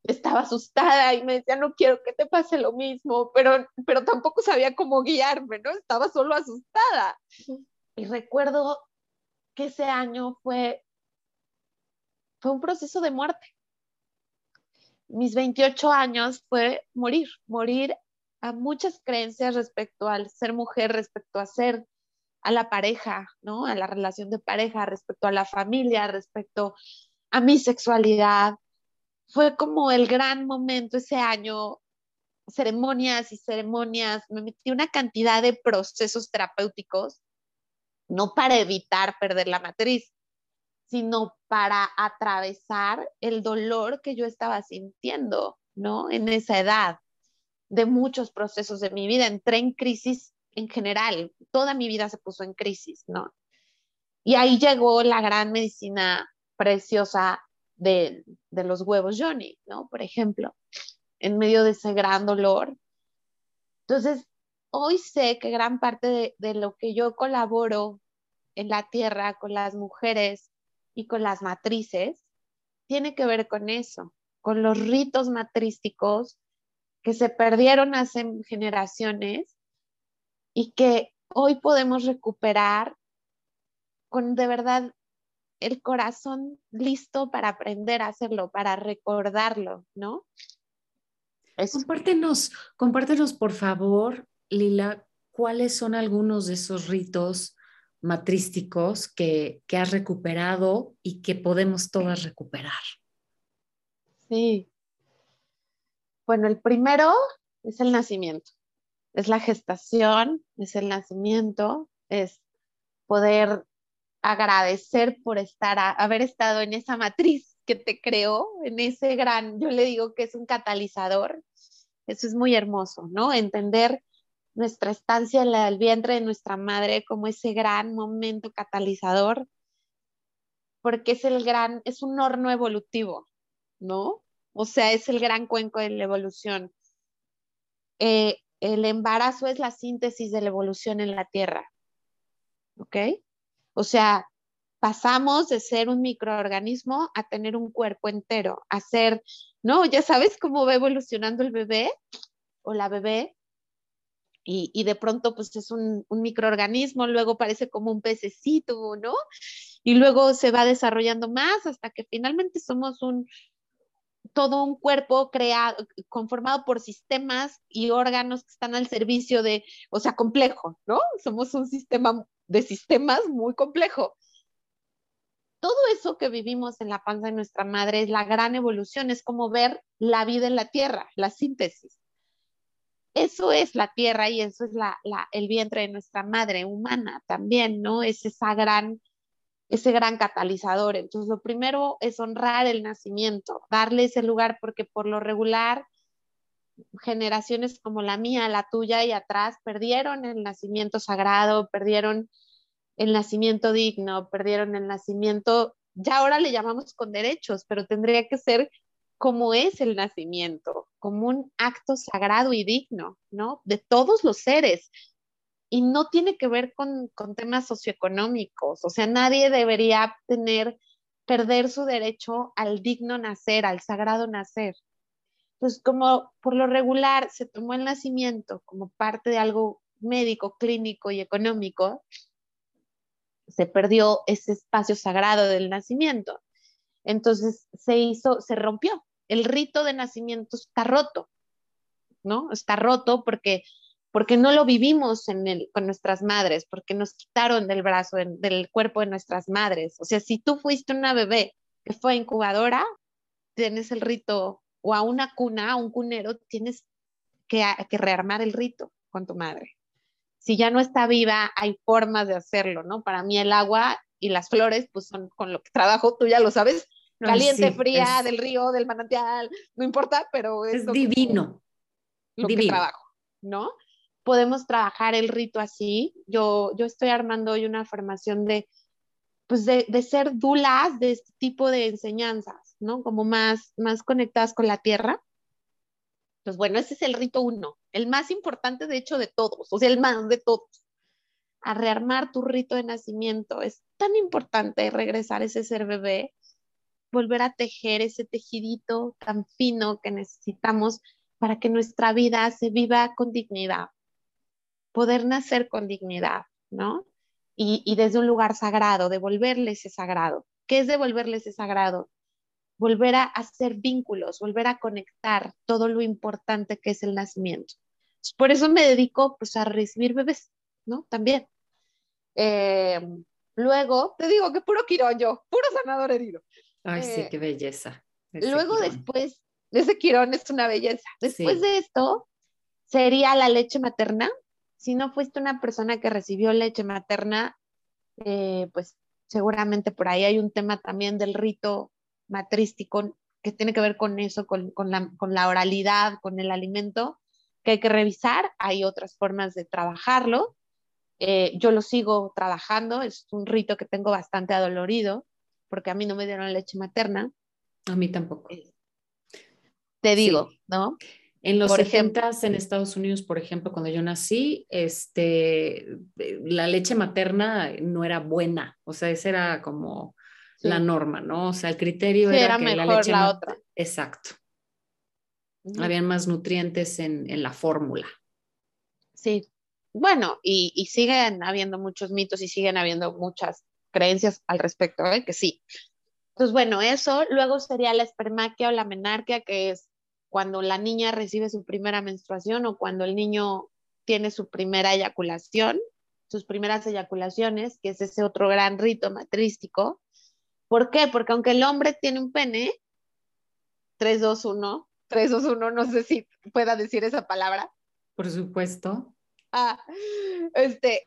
Estaba asustada y me decía, no quiero que te pase lo mismo, pero, pero tampoco sabía cómo guiarme, ¿no? Estaba solo asustada. Y recuerdo que ese año fue, fue un proceso de muerte. Mis 28 años fue morir, morir a muchas creencias respecto al ser mujer, respecto a ser a la pareja, ¿no? A la relación de pareja, respecto a la familia, respecto a mi sexualidad. Fue como el gran momento ese año, ceremonias y ceremonias, me metí una cantidad de procesos terapéuticos, no para evitar perder la matriz, sino para atravesar el dolor que yo estaba sintiendo, ¿no? En esa edad de muchos procesos de mi vida. Entré en crisis en general, toda mi vida se puso en crisis, ¿no? Y ahí llegó la gran medicina preciosa de, los huevos Johnny, ¿no? Por ejemplo, en medio de ese gran dolor. Entonces, hoy sé que gran parte de, lo que yo colaboro en la tierra con las mujeres y con las matrices tiene que ver con eso, con los ritos matrísticos que se perdieron hace generaciones y que hoy podemos recuperar con de verdad el corazón listo para aprender a hacerlo, para recordarlo, ¿no? Compártenos, compártenos por favor, Lila, cuáles son algunos de esos ritos matrísticos que, que has recuperado y que podemos todas recuperar. Sí. Bueno, el primero es el nacimiento es la gestación, es el nacimiento, es poder agradecer por estar, haber estado en esa matriz que te creó, en ese gran, yo le digo que es un catalizador. Eso es muy hermoso, ¿no? Entender nuestra estancia en el vientre de nuestra madre como ese gran momento catalizador, porque es el gran, es un horno evolutivo, ¿no? O sea, es el gran cuenco de la evolución. Eh, el embarazo es la síntesis de la evolución en la Tierra. ¿Ok? O sea, pasamos de ser un microorganismo a tener un cuerpo entero, a ser, ¿no? Ya sabes cómo va evolucionando el bebé o la bebé. Y, de pronto, pues es un, un microorganismo, luego parece como un pececito, ¿no? Y luego se va desarrollando más hasta que finalmente somos un, todo un cuerpo creado, conformado por sistemas y órganos que están al servicio de, o sea, complejo, ¿no? Somos un sistema de sistemas muy complejo. Todo eso que vivimos en la panza de nuestra madre es la gran evolución, es como ver la vida en la tierra, la síntesis. Eso es la tierra y eso es el vientre de nuestra madre humana también, ¿no? Es esa gran ese gran catalizador. Entonces, lo primero es honrar el nacimiento, darle ese lugar, porque por lo regular, generaciones como la mía, la tuya y atrás, perdieron el nacimiento sagrado, perdieron el nacimiento digno, perdieron el nacimiento, ya ahora le llamamos con derechos, pero tendría que ser como es el nacimiento, como un acto sagrado y digno, ¿no? De todos los seres, y no tiene que ver con, temas socioeconómicos, o sea, nadie debería tener, perder su derecho al digno nacer, al sagrado nacer. Pues como por lo regular se tomó el nacimiento como parte de algo médico, clínico y económico, se perdió ese espacio sagrado del nacimiento. Entonces se hizo, se rompió. El rito de nacimiento está roto, ¿no? Está roto porque porque no lo vivimos en el, con nuestras madres, porque nos quitaron del brazo, del cuerpo de nuestras madres. O sea, si tú fuiste una bebé que fue incubadora, tienes el rito, o a una cuna, a un cunero, tienes que, que rearmar el rito con tu madre. Si ya no está viva, hay formas de hacerlo, ¿no? Para mí el agua y las flores, pues son con lo que trabajo, tú ya lo sabes, caliente, fría, del río, del manantial, no importa, pero es, divino. lo divino. que trabajo, ¿no? podemos trabajar el rito así. Yo, yo estoy armando hoy una formación de, pues de, de, ser dulas de este tipo de enseñanzas, ¿no? Como más, más conectadas con la tierra. Pues bueno, ese es el rito uno, el más importante de hecho de todos, o sea, el más de todos. A rearmar tu rito de nacimiento. Es tan importante regresar ese ser bebé, volver a tejer ese tejidito tan fino que necesitamos para que nuestra vida se viva con dignidad, poder nacer con dignidad, ¿no? Y, desde un lugar sagrado, devolverle ese sagrado. ¿Qué es devolverle ese sagrado? Volver a hacer vínculos, volver a conectar todo lo importante que es el nacimiento. Por eso me dedico pues a recibir bebés, ¿no? También. Eh, luego, te digo que puro quirón yo, puro sanador herido. Ay, sí, eh, qué belleza. luego después, ese quirón es una belleza. Después de esto, sería la leche materna. Si no fuiste una persona que recibió leche materna, eh, pues seguramente por ahí hay un tema también del rito matrístico que tiene que ver con eso, con, la, con la oralidad, con el alimento, que hay que revisar. Hay otras formas de trabajarlo. Eh, yo lo sigo trabajando, es un rito que tengo bastante adolorido, porque a mí no me dieron leche materna. A mí tampoco. Eh, te digo, ¿no? En los 70 en Estados Unidos, por ejemplo, cuando yo nací, este, la leche materna no era buena, o sea, esa era como la norma, ¿no? O sea, el criterio era, que la leche la otra. Exacto. Habían más nutrientes en, en la fórmula. Sí, bueno, y, y, siguen habiendo muchos mitos y siguen habiendo muchas creencias al respecto, ¿eh? que sí. Entonces, bueno, eso luego sería la espermaquia o la menarquia, que es cuando la niña recibe su primera menstruación o cuando el niño tiene su primera eyaculación, sus primeras eyaculaciones, que es ese otro gran rito matrístico. ¿Por qué? Porque aunque el hombre tiene un pene, 3, 2, 1, 3, 2, 1, no sé si pueda decir esa palabra. Por supuesto. Ah, este,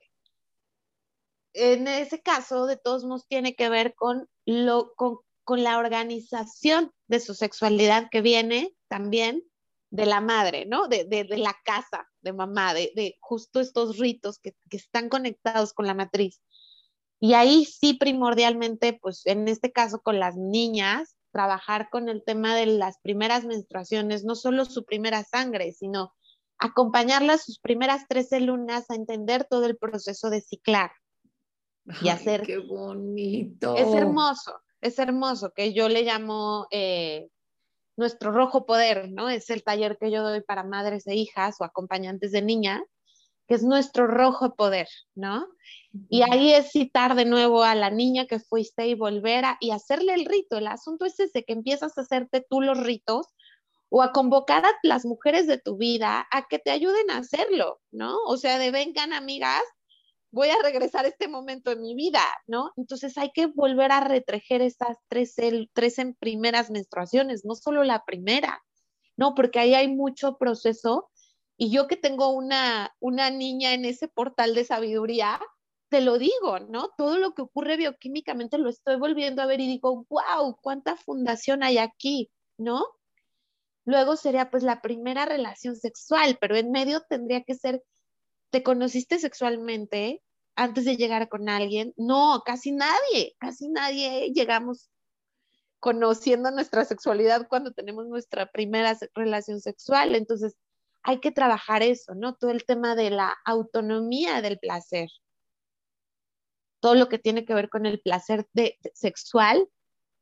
en ese caso, de todos modos, tiene que ver con, lo, con, con la organización de su sexualidad que viene también de la madre, ¿no? De, de, de la casa, de mamá, de, de justo estos ritos que, que, están conectados con la matriz. Y ahí sí primordialmente, pues en este caso con las niñas, trabajar con el tema de las primeras menstruaciones, no solo su primera sangre, sino acompañarlas sus primeras 13 lunas a entender todo el proceso de ciclar. (laughs) y hacer... ¡Qué bonito! Es hermoso, es hermoso, que yo le llamo eh, nuestro rojo poder, ¿no? Es el taller que yo doy para madres e hijas o acompañantes de niña, que es nuestro rojo poder, ¿no? Y ahí es citar de nuevo a la niña que fuiste y volver a y hacerle el rito. El asunto es ese, que empiezas a hacerte tú los ritos o a convocar a las mujeres de tu vida a que te ayuden a hacerlo, ¿no? O sea, de vengan amigas, voy a regresar a este momento en mi vida, ¿no? Entonces hay que volver a retrejer esas tres, tres en primeras menstruaciones, no solo la primera, ¿no? Porque ahí hay mucho proceso y yo que tengo una, una niña en ese portal de sabiduría, te lo digo, ¿no? Todo lo que ocurre bioquímicamente lo estoy volviendo a ver y digo, wow, cuánta fundación hay aquí, ¿no? Luego sería pues la primera relación sexual, pero en medio tendría que ser ¿Te conociste sexualmente antes de llegar con alguien? No, casi nadie, casi nadie llegamos conociendo nuestra sexualidad cuando tenemos nuestra primera relación sexual. Entonces, hay que trabajar eso, ¿no? Todo el tema de la autonomía del placer. Todo lo que tiene que ver con el placer de, sexual,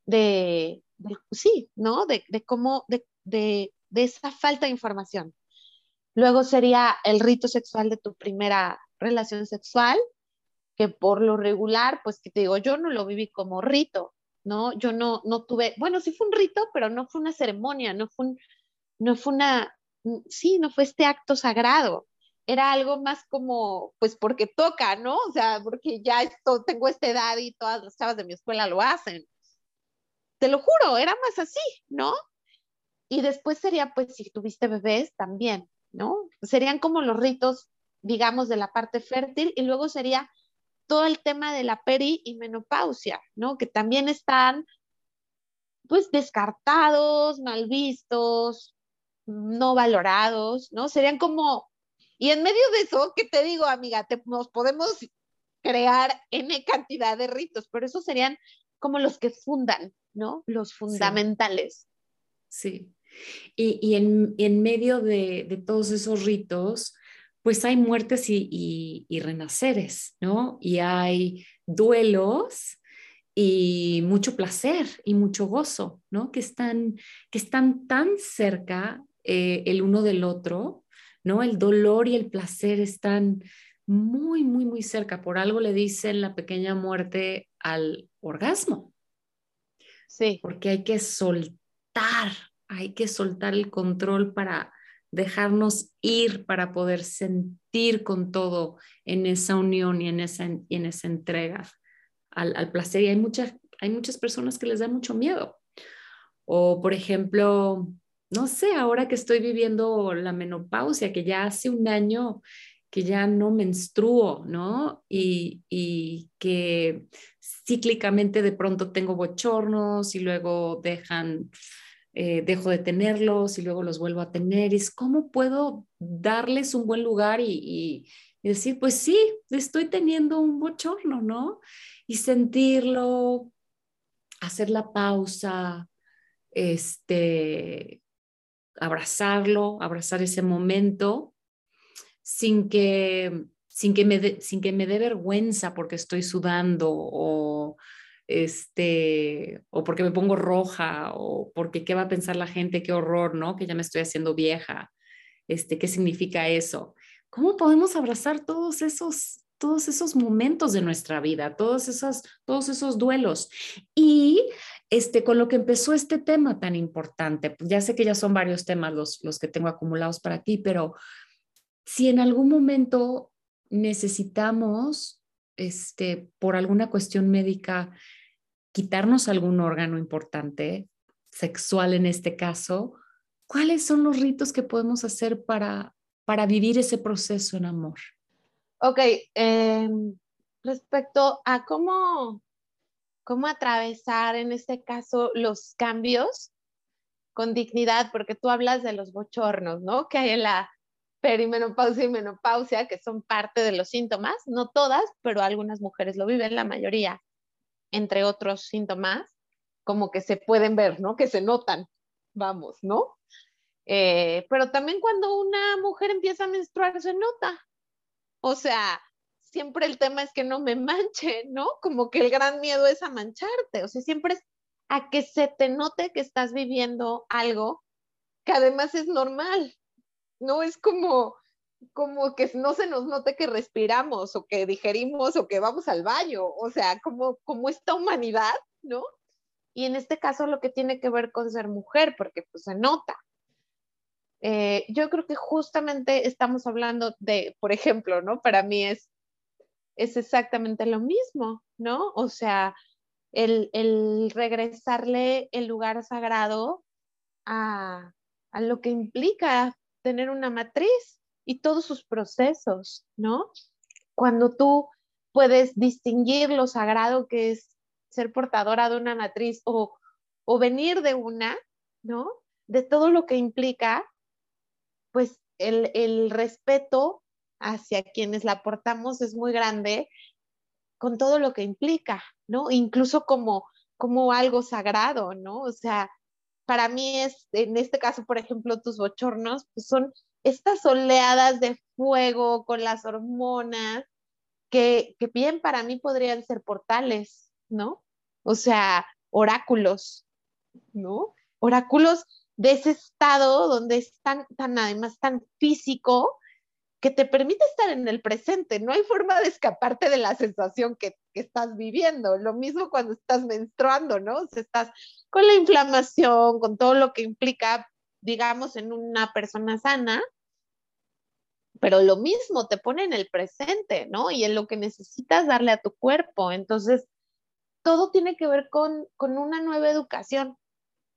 de, sí, ¿no? De, cómo, de, de, esa falta de información. Luego sería el rito sexual de tu primera relación sexual, que por lo regular, pues que te digo, yo no lo viví como rito, ¿no? Yo no, no tuve, bueno, sí fue un rito, pero no fue una ceremonia, no fue, no fue una, sí, no fue este acto sagrado. Era algo más como, pues porque toca, ¿no? O sea, porque ya esto, tengo esta edad y todas las chavas de mi escuela lo hacen. Te lo juro, era más así, ¿no? Y después sería, pues, si tuviste bebés, también, ¿no? Serían como los ritos, digamos, de la parte fértil y luego sería todo el tema de la peri y menopausia, ¿no? Que también están, pues, descartados, mal vistos, no valorados, ¿no? Serían como, y en medio de eso, ¿qué te digo, amiga? nos podemos crear N cantidad de ritos, pero esos serían como los que fundan, ¿no? Los fundamentales. sí. Y, en, medio de, todos esos ritos, pues hay muertes y, renaceres, ¿no? Y hay duelos y mucho placer y mucho gozo, ¿no? Que están, que están tan cerca eh, el uno del otro, ¿no? El dolor y el placer están muy, muy, muy cerca. Por algo le dicen la pequeña muerte al orgasmo. Sí. Porque hay que soltar hay que soltar el control para dejarnos ir para poder sentir con todo en esa unión y en esa, en esa entrega al, al, placer. Y hay muchas, hay muchas personas que les da mucho miedo. O, por ejemplo, no sé, ahora que estoy viviendo la menopausia, que ya hace un año que ya no menstruo, ¿no? Y, y, que cíclicamente de pronto tengo bochornos y luego dejan, eh, dejo de tenerlos y luego los vuelvo a tener. es cómo puedo darles un buen lugar y, decir, pues sí, estoy teniendo un bochorno, ¿no? Y sentirlo, hacer la pausa, este, abrazarlo, abrazar ese momento sin que, sin que me dé vergüenza porque estoy sudando o, este, o porque me pongo roja o porque qué va a pensar la gente, qué horror, ¿no? Que ya me estoy haciendo vieja. Este, ¿Qué significa eso? ¿Cómo podemos abrazar todos esos, todos esos momentos de nuestra vida, todos esos, todos esos duelos? Y este, con lo que empezó este tema tan importante, pues ya sé que ya son varios temas los, los que tengo acumulados para ti, pero si en algún momento necesitamos, este, por alguna cuestión médica, quitarnos algún órgano importante, sexual en este caso, ¿cuáles son los ritos que podemos hacer para, para vivir ese proceso en amor? Ok, em, respecto a cómo cómo atravesar en este caso los cambios con dignidad, porque tú hablas de los bochornos, ¿no? Que hay en la perimenopausia y menopausia, que son parte de los síntomas, no todas, pero algunas mujeres lo viven, la mayoría, entre otros síntomas, como que se pueden ver, ¿no? Que se notan, vamos, ¿no? Eh, pero también cuando una mujer empieza a menstruar se nota. O sea, siempre el tema es que no me (laughs) manche, ¿no? Como que el gran miedo es a mancharte, o sea, siempre es a que se te note que estás viviendo algo que además es normal, ¿no? Es como, como que no se nos note que respiramos o que digerimos o que vamos al baño, o sea, como, como esta humanidad, ¿no? Y en este caso lo que tiene que ver con ser mujer, porque pues se nota. Eh, yo creo que justamente estamos hablando de, por ejemplo, ¿no? Para mí es es exactamente lo mismo, ¿no? O sea, el, regresarle el lugar sagrado a, a, lo que implica tener una matriz y todos sus procesos, ¿no? Cuando tú puedes distinguir lo sagrado que es ser portadora de una matriz o, o venir de una, ¿no? De todo lo que implica, pues el, el respeto hacia quienes la aportamos es muy grande con todo lo que implica, ¿no? Incluso como, como algo sagrado, ¿no? O sea, para mí es, en este caso, por ejemplo, tus bochornos, pues son estas oleadas de fuego con las hormonas que, que bien para mí podrían ser portales, ¿no? O sea, oráculos, ¿no? Oráculos de ese estado donde es tan, tan además tan físico que te permite estar en el presente. No hay forma de escaparte de la sensación que, estás viviendo. Lo mismo cuando estás menstruando, ¿no? O estás con la inflamación, con todo lo que implica, digamos, en una persona sana, pero lo mismo te pone en el presente, ¿no? Y en lo que necesitas darle a tu cuerpo. Entonces, todo tiene que ver con, con una nueva educación,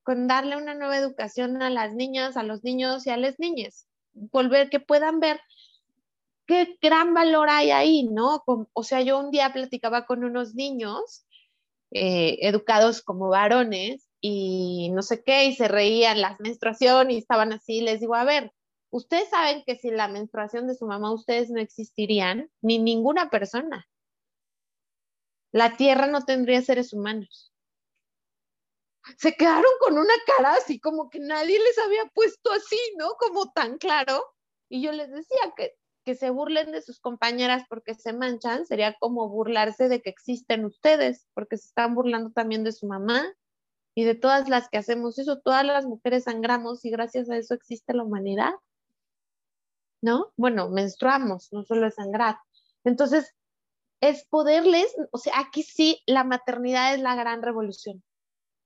con darle una nueva educación a las niñas, a los niños y a las niñas. Volver que puedan ver qué gran valor hay ahí, ¿no? O sea, yo un día platicaba con unos niños eh, educados como varones y no sé qué, y se reían las menstruación y estaban así, les digo, a ver, ustedes saben que sin la menstruación de su mamá ustedes no existirían, ni ninguna persona. La tierra no tendría seres humanos. Se quedaron con una cara así como que nadie les había puesto así, ¿no? Como tan claro. Y yo les decía que que se burlen de sus compañeras porque se manchan sería como burlarse de que existen ustedes, porque se están burlando también de su mamá y de todas las que hacemos eso. Todas las mujeres sangramos y gracias a eso existe la humanidad. ¿No? Bueno, menstruamos, no solo es sangrar. Entonces, es poderles, o sea, aquí sí, la maternidad es la gran revolución.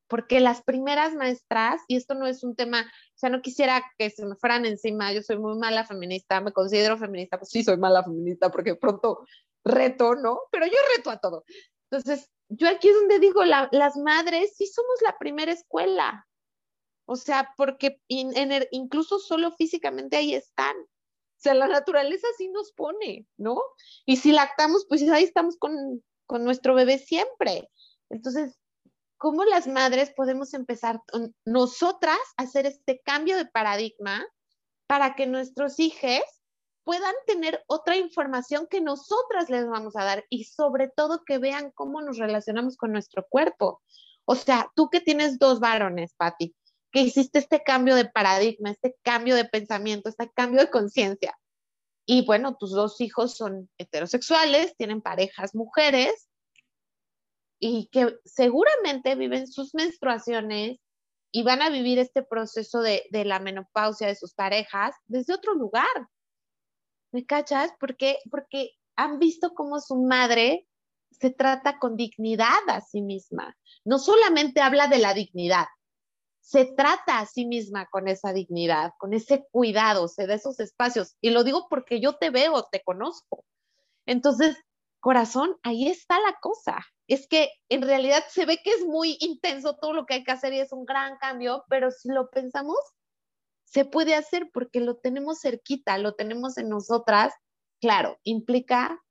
porque las primeras maestras, y esto no es un tema, o sea, no quisiera que se me fueran encima, yo soy muy mala feminista, me considero feminista, pues sí soy mala feminista porque pronto reto, ¿no? Pero yo reto a todo. Entonces, yo aquí es donde digo, las madres sí somos la primera escuela, o sea, porque incluso solo físicamente ahí están. Sea, la naturaleza sí nos pone, ¿no? Y si lactamos, pues ahí estamos con, con nuestro bebé siempre. Entonces, ¿cómo las madres podemos empezar nosotras a hacer este cambio de paradigma para que nuestros hijos puedan tener otra información que nosotras les vamos a dar y sobre todo que vean cómo nos relacionamos con nuestro cuerpo? O sea, tú que tienes dos varones, Patti, que hiciste este cambio de paradigma, este cambio de pensamiento, este cambio de conciencia. Y bueno, tus dos hijos son heterosexuales, tienen parejas mujeres, y que seguramente viven sus menstruaciones y van a vivir este proceso de, la menopausia de sus parejas desde otro lugar. ¿Me cachas? Porque, porque han visto cómo su madre se trata con dignidad a sí misma. No solamente habla de la dignidad, se trata a sí misma con esa dignidad, con ese cuidado, se da esos espacios. Y lo digo porque yo te veo, te conozco. Entonces, corazón, ahí está la cosa. Es que en realidad se ve que es muy intenso todo lo que hay que hacer y es un gran cambio, pero si lo pensamos, se puede hacer porque lo tenemos cerquita, lo tenemos en nosotras. Claro, implica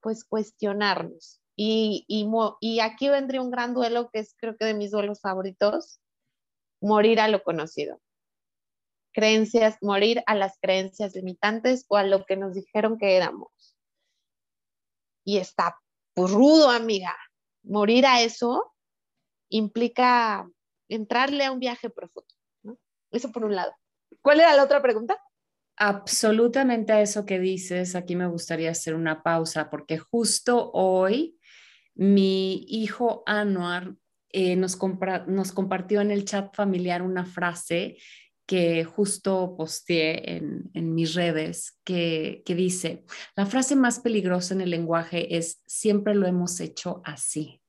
pues cuestionarnos. Y, y, y aquí vendría un gran duelo que es creo que de mis duelos favoritos, morir a lo conocido. Creencias, morir a las creencias limitantes o a lo que nos dijeron que éramos y está rudo, amiga. Morir a eso implica entrarle a un viaje profundo. Eso por un lado. ¿Cuál era la otra pregunta? Absolutamente a eso que dices, aquí me gustaría hacer una pausa porque justo hoy mi hijo Anuar eh, nos, nos compartió en el chat familiar una frase que justo posteé en, en mis redes, que, que, dice, la frase más peligrosa en el lenguaje es, siempre lo hemos hecho así.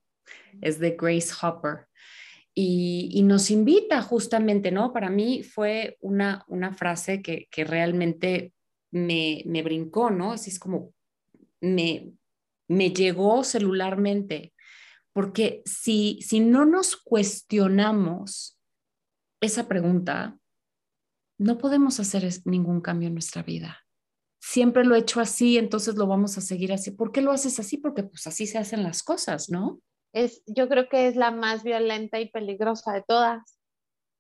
Es de Grace Hopper. Y, y nos invita justamente, ¿no? Para mí fue una, una frase que, que realmente me, me, brincó, ¿no? Así es como, me, me llegó celularmente, porque si, si no nos cuestionamos esa pregunta, no podemos hacer ningún cambio en nuestra vida. Siempre lo he hecho así, entonces lo vamos a seguir así. ¿Por qué lo haces así? Porque pues así se hacen las cosas, ¿no? Es, yo creo que es la más violenta y peligrosa de todas,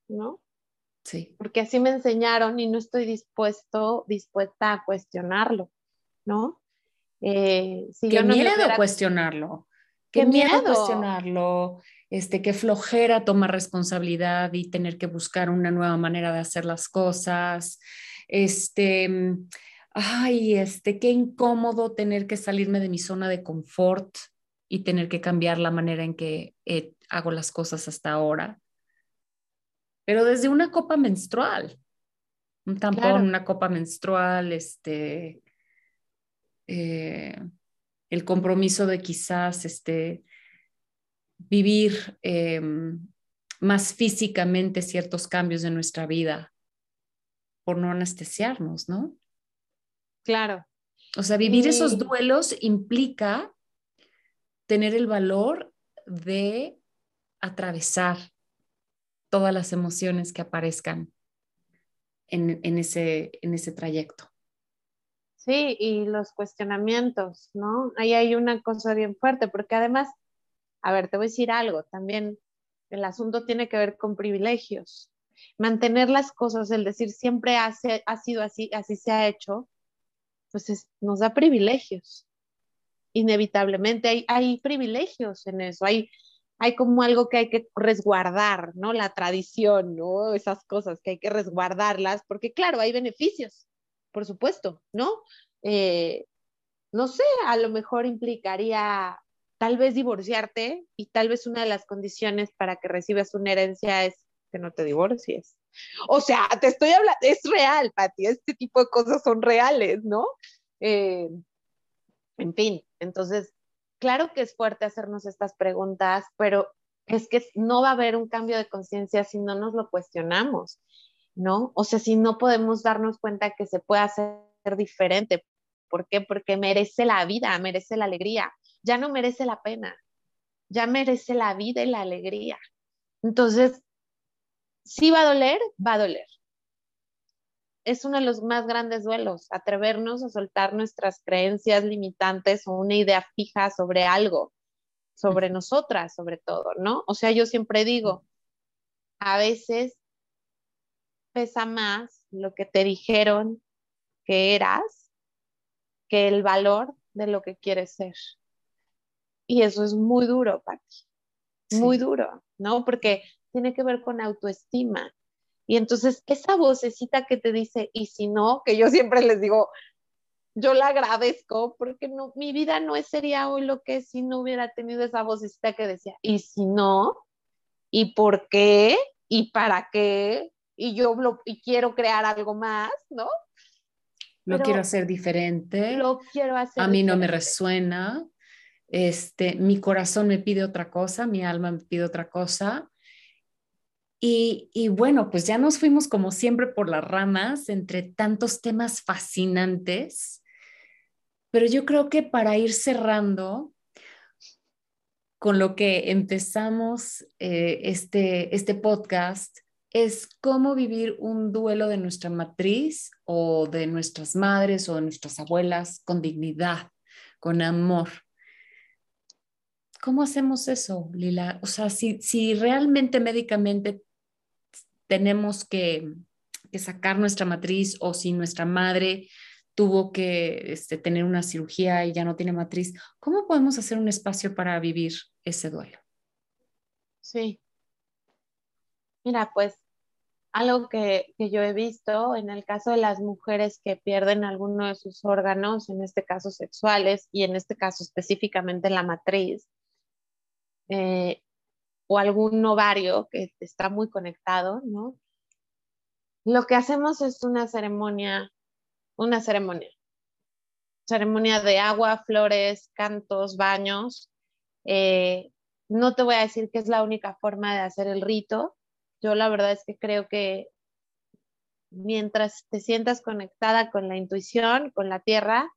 ¿no? Sí. Porque así me enseñaron y no estoy dispuesto, dispuesta a cuestionarlo, ¿no? Eh, si Qué miedo cuestionarlo. Qué, miedo. cuestionarlo este, qué flojera tomar responsabilidad y tener que buscar una nueva manera de hacer las cosas, este, ay, este, qué incómodo tener que salirme de mi zona de confort y tener que cambiar la manera en que eh, hago las cosas hasta ahora. Pero desde una copa menstrual, un tampón, una copa menstrual, este, eh, el compromiso de quizás, este, vivir em, más físicamente ciertos cambios de nuestra vida por no anestesiarnos, ¿no? Claro. O sea, vivir esos duelos implica tener el valor de atravesar todas las emociones que aparezcan en, ese, en ese trayecto. Sí, y los cuestionamientos, ¿no? Ahí hay una cosa bien fuerte, porque además a ver, te voy a decir algo, también el asunto tiene que ver con privilegios. Mantener las cosas, el decir siempre ha, sido así, así se ha hecho, pues nos da privilegios. Inevitablemente hay, privilegios en eso, hay como algo que hay que resguardar, ¿no? La tradición, ¿no? Esas cosas que hay que resguardarlas, porque claro, hay beneficios, por supuesto, ¿no? Eh, no sé, a lo mejor implicaría tal vez divorciarte y tal vez una de las condiciones para que recibas una herencia es que no te divorcies. O sea, te estoy hablando, es real, Pati, este tipo de cosas son reales, ¿no? Eh, en fin, entonces, claro que es fuerte hacernos estas preguntas, pero es que no va a haber un cambio de conciencia si no nos lo cuestionamos, ¿no? O sea, si no podemos darnos cuenta que se puede hacer diferente. ¿Por qué? Porque merece la vida, merece la alegría, ya no merece la pena, ya merece la vida y la alegría. Entonces, si va a doler, va a doler. Es uno de los más grandes duelos, atrevernos a soltar nuestras creencias limitantes o una idea fija sobre algo, sobre nosotras sobre todo, ¿no? O sea, yo siempre digo, a veces pesa más lo que te dijeron que eras que el valor de lo que quieres ser. Y eso es muy duro, Pati. Muy duro, ¿no? Porque tiene que ver con autoestima. Y entonces esa vocecita que te dice, y si no, que yo siempre les digo, yo la agradezco porque no, mi vida no sería hoy lo que es si no hubiera tenido esa vocecita que decía, y si no, y por qué, y para qué, y yo lo, y quiero crear algo más, ¿no? Lo quiero hacer diferente. Lo quiero hacer. A mí no me resuena. Este, mi corazón me pide otra cosa, mi alma me pide otra cosa. Y, y, bueno, pues ya nos fuimos como siempre por las ramas entre tantos temas fascinantes, pero yo creo que para ir cerrando con lo que empezamos eh, este, este podcast, es cómo vivir un duelo de nuestra matriz o de nuestras madres o de nuestras abuelas con dignidad, con amor. ¿Cómo hacemos eso, Lila? O sea, si, si realmente médicamente tenemos que, sacar nuestra matriz o si nuestra madre tuvo que este, tener una cirugía y ya no tiene matriz, ¿cómo podemos hacer un espacio para vivir ese duelo? Sí. Mira, pues algo que, que, yo he visto en el caso de las mujeres que pierden alguno de sus órganos, en este caso sexuales y en este caso específicamente la matriz, eh, o algún ovario que está muy conectado, ¿no? Lo que hacemos es una ceremonia, una ceremonia, ceremonia de agua, flores, cantos, baños. Eh, no te voy a decir que es la única forma de hacer el rito. Yo la verdad es que creo que mientras te sientas conectada con la intuición, con la tierra,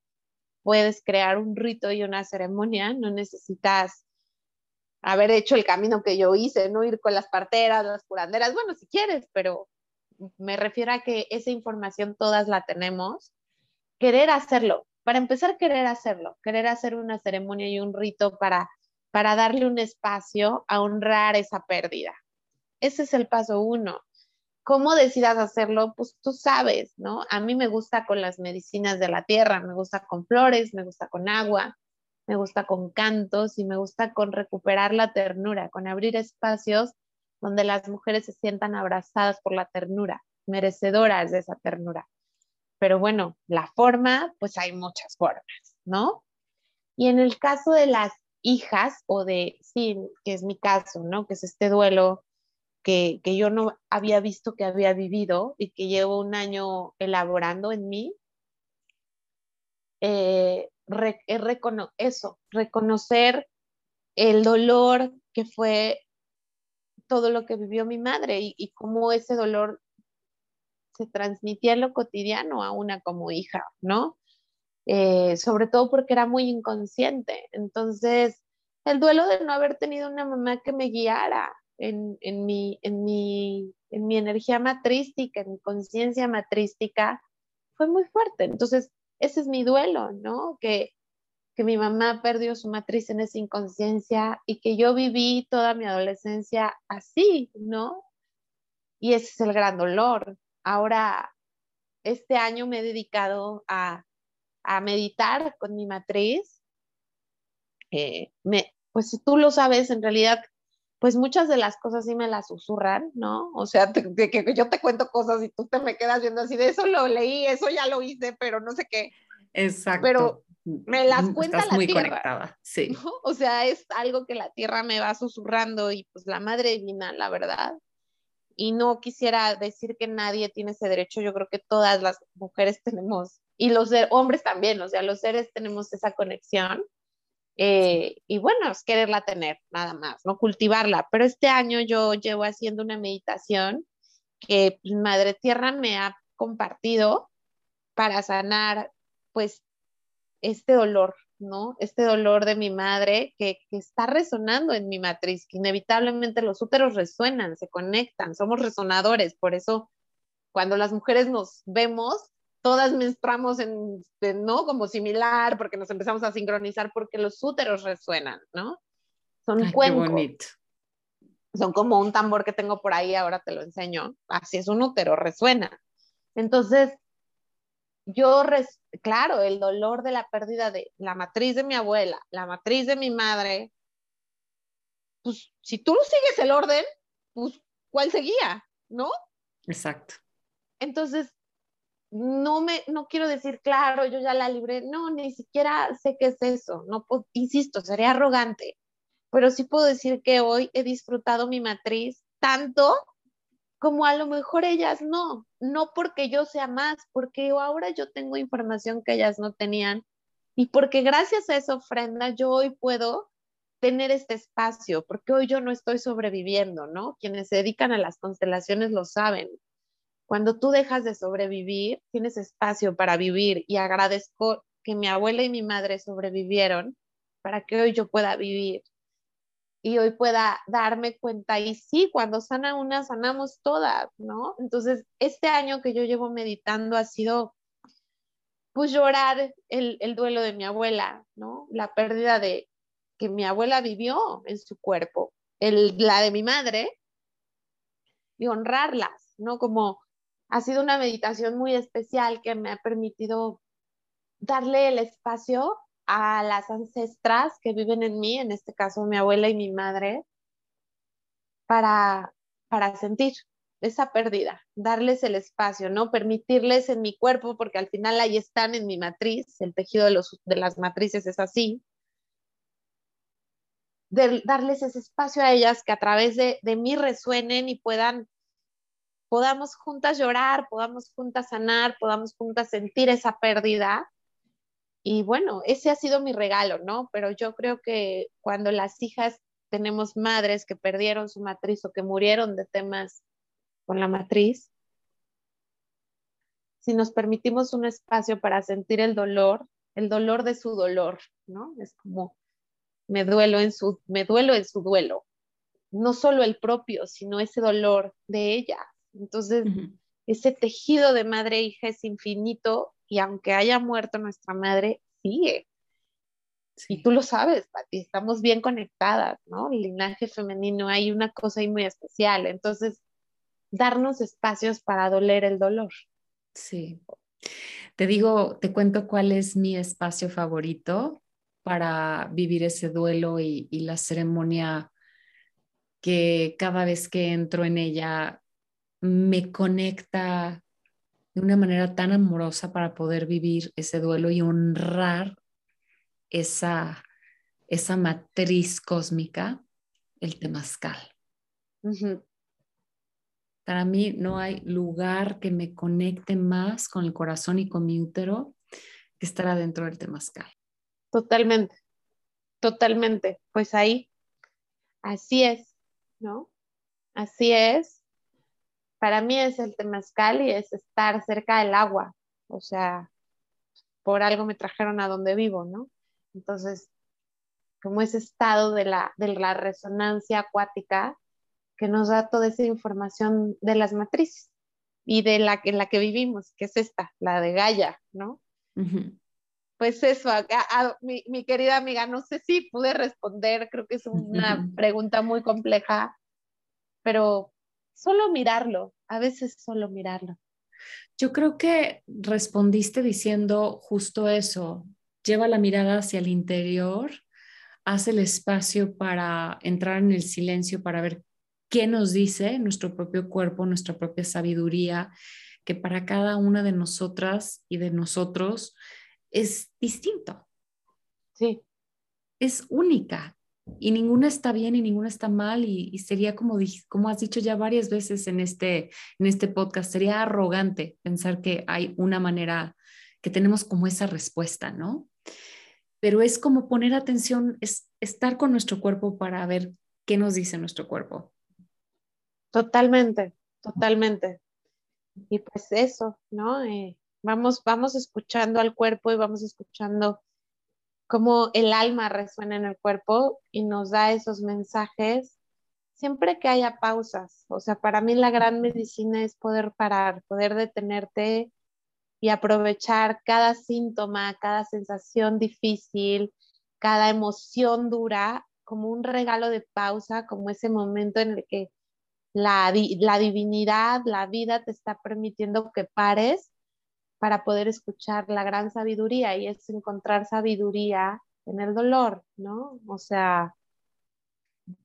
puedes crear un rito y una ceremonia. No necesitas haber hecho el camino que yo hice, no ir con las parteras, las curanderas, bueno, si quieres, pero me refiero a que esa información todas la tenemos. Querer hacerlo, para empezar, querer hacerlo, querer hacer una ceremonia y un rito para, para darle un espacio a honrar esa pérdida. Ese es el paso uno. ¿Cómo decidas hacerlo? Pues tú sabes, ¿no? A mí me gusta con las medicinas de la tierra, me gusta con flores, me gusta con agua, me gusta con cantos y me gusta con recuperar la ternura, con abrir espacios donde las mujeres se sientan abrazadas por la ternura, merecedoras de esa ternura. Pero bueno, la forma, pues hay muchas formas, ¿no? Y en el caso de las hijas o de, sí, que es mi caso, ¿no? Que es este duelo que, yo no había visto que había vivido y que llevo un año elaborando en mí, eh, eso, reconocer el dolor que fue todo lo que vivió mi madre y, cómo ese dolor se transmitía en lo cotidiano a una como hija, ¿no? Eh, sobre todo porque era muy inconsciente. Entonces, el duelo de no haber tenido una mamá que me guiara en, en, mi, en, mi, en mi energía matrística, en mi conciencia matrística, fue muy fuerte. Entonces, ese es mi duelo, ¿no? Que, que mi mamá perdió su matriz en esa inconsciencia y que yo viví toda mi adolescencia así, ¿no? Y ese es el gran dolor. Ahora, este año me he dedicado a, a meditar con mi matriz. Eh, me, pues si tú lo sabes, en realidad, pues muchas de las cosas sí me las susurran, ¿no? O sea, de que yo te cuento cosas y tú te me quedas viendo así de eso lo leí, eso ya lo hice, pero no sé qué. Exacto. Pero me las cuenta Estás la muy tierra. conectada, sí. O sea, es algo que la tierra me va susurrando y pues la madre divina, la verdad. Y no quisiera decir que nadie tiene ese derecho, yo creo que todas las mujeres tenemos, y los hombres también, o sea, los seres tenemos esa conexión. Eh, y bueno, es quererla tener, nada más, no cultivarla. Pero este año yo llevo haciendo una meditación que Madre Tierra me ha compartido para sanar, pues, este dolor, ¿no? Este dolor de mi madre que, que, está resonando en mi matriz, que inevitablemente los úteros resuenan, se conectan, somos resonadores, por eso cuando las mujeres nos vemos, todas menstruamos en, ¿no? Como similar, porque nos empezamos a sincronizar porque los úteros resuenan, ¿no? Son cuencos. Son como un tambor que tengo por ahí, ahora te lo enseño. Así es un útero, resuena. Entonces, yo, claro, el dolor de la pérdida de la matriz de mi abuela, la matriz de mi madre, pues si tú sigues el orden, pues ¿cuál seguía? ¿No? Exacto. Entonces, no me, no quiero decir, claro, yo ya la libré, no, ni siquiera sé qué es eso, no, insisto, sería arrogante, pero sí puedo decir que hoy he disfrutado mi matriz tanto como a lo mejor ellas no, no porque yo sea más, porque ahora yo tengo información que ellas no tenían y porque gracias a esa ofrenda yo hoy puedo tener este espacio, porque hoy yo no estoy sobreviviendo, ¿no? Quienes se dedican a las constelaciones lo saben. Cuando tú dejas de sobrevivir, tienes espacio para vivir y agradezco que mi abuela y mi madre sobrevivieron para que hoy yo pueda vivir y hoy pueda darme cuenta. Y sí, cuando sana una, sanamos todas, ¿no? Entonces, este año que yo llevo meditando ha sido, pues, llorar el, el duelo de mi abuela, ¿no? La pérdida de que mi abuela vivió en su cuerpo, el, la de mi madre, y honrarlas, ¿no? Como ha sido una meditación muy especial que me ha permitido darle el espacio a las ancestras que viven en mí, en este caso mi abuela y mi madre, para, para sentir esa pérdida, darles el espacio, ¿no? Permitirles en mi cuerpo, porque al final ahí están en mi matriz, el tejido de, las matrices es así, darles ese espacio a ellas que a través de mí resuenen y puedan, podamos juntas llorar, podamos juntas sanar, podamos juntas sentir esa pérdida y bueno, ese ha sido mi regalo, ¿no? Pero yo creo que cuando las hijas tenemos madres que perdieron su matriz o que murieron de temas con la matriz, si nos permitimos un espacio para sentir el dolor, el dolor de su dolor, ¿no? Es como me duelo en su me duelo en su duelo. No solo el propio, sino ese dolor de ella. Entonces, ese tejido de madre e hija es infinito y aunque haya muerto nuestra madre, sigue. Y tú lo sabes, Pati, estamos bien conectadas, ¿no? El linaje femenino, hay una cosa ahí muy especial. Entonces, darnos espacios para doler el dolor. Sí. Te digo, te cuento cuál es mi espacio favorito para vivir ese duelo y, y la ceremonia que cada vez que entro en ella me conecta de una manera tan amorosa para poder vivir ese duelo y honrar esa, esa matriz cósmica, el temazcal. Para mí no hay lugar que me conecte más con el corazón y con mi útero que estar adentro del temazcal. Totalmente, totalmente. Pues ahí, así es, ¿no? Así es para mí es el temazcal y es estar cerca del agua, o sea, por algo me trajeron a donde vivo, ¿no? Entonces, como ese estado de la, de la resonancia acuática que nos da toda esa información de las matrices y de la en la que vivimos, que es esta, la de Gaia, ¿no? Pues eso, mi, mi, querida amiga, no sé si pude responder, creo que es una pregunta muy compleja, pero solo mirarlo, a veces solo mirarlo. Yo creo que respondiste diciendo justo eso, lleva la mirada hacia el interior, hace el espacio para entrar en el silencio, para ver qué nos dice nuestro propio cuerpo, nuestra propia sabiduría, que para cada una de nosotras y de nosotros es distinto. Sí. Es única y ninguna está bien y ninguna está mal y, sería como, como has dicho ya varias veces en este, en este podcast, sería arrogante pensar que hay una manera, que tenemos como esa respuesta, ¿no? pero es como poner atención, es estar con nuestro cuerpo para ver qué nos dice nuestro cuerpo. Totalmente, totalmente. Y pues eso, ¿no? Eh, vamos, vamos escuchando al cuerpo y vamos escuchando cómo el alma resuena en el cuerpo y nos da esos mensajes siempre que haya pausas. O sea, para mí la gran medicina es poder parar, poder detenerte y aprovechar cada síntoma, cada sensación difícil, cada emoción dura como un regalo de pausa, como ese momento en el que la, la divinidad, la vida te está permitiendo que pares para poder escuchar la gran sabiduría y es encontrar sabiduría en el dolor, ¿no? O sea,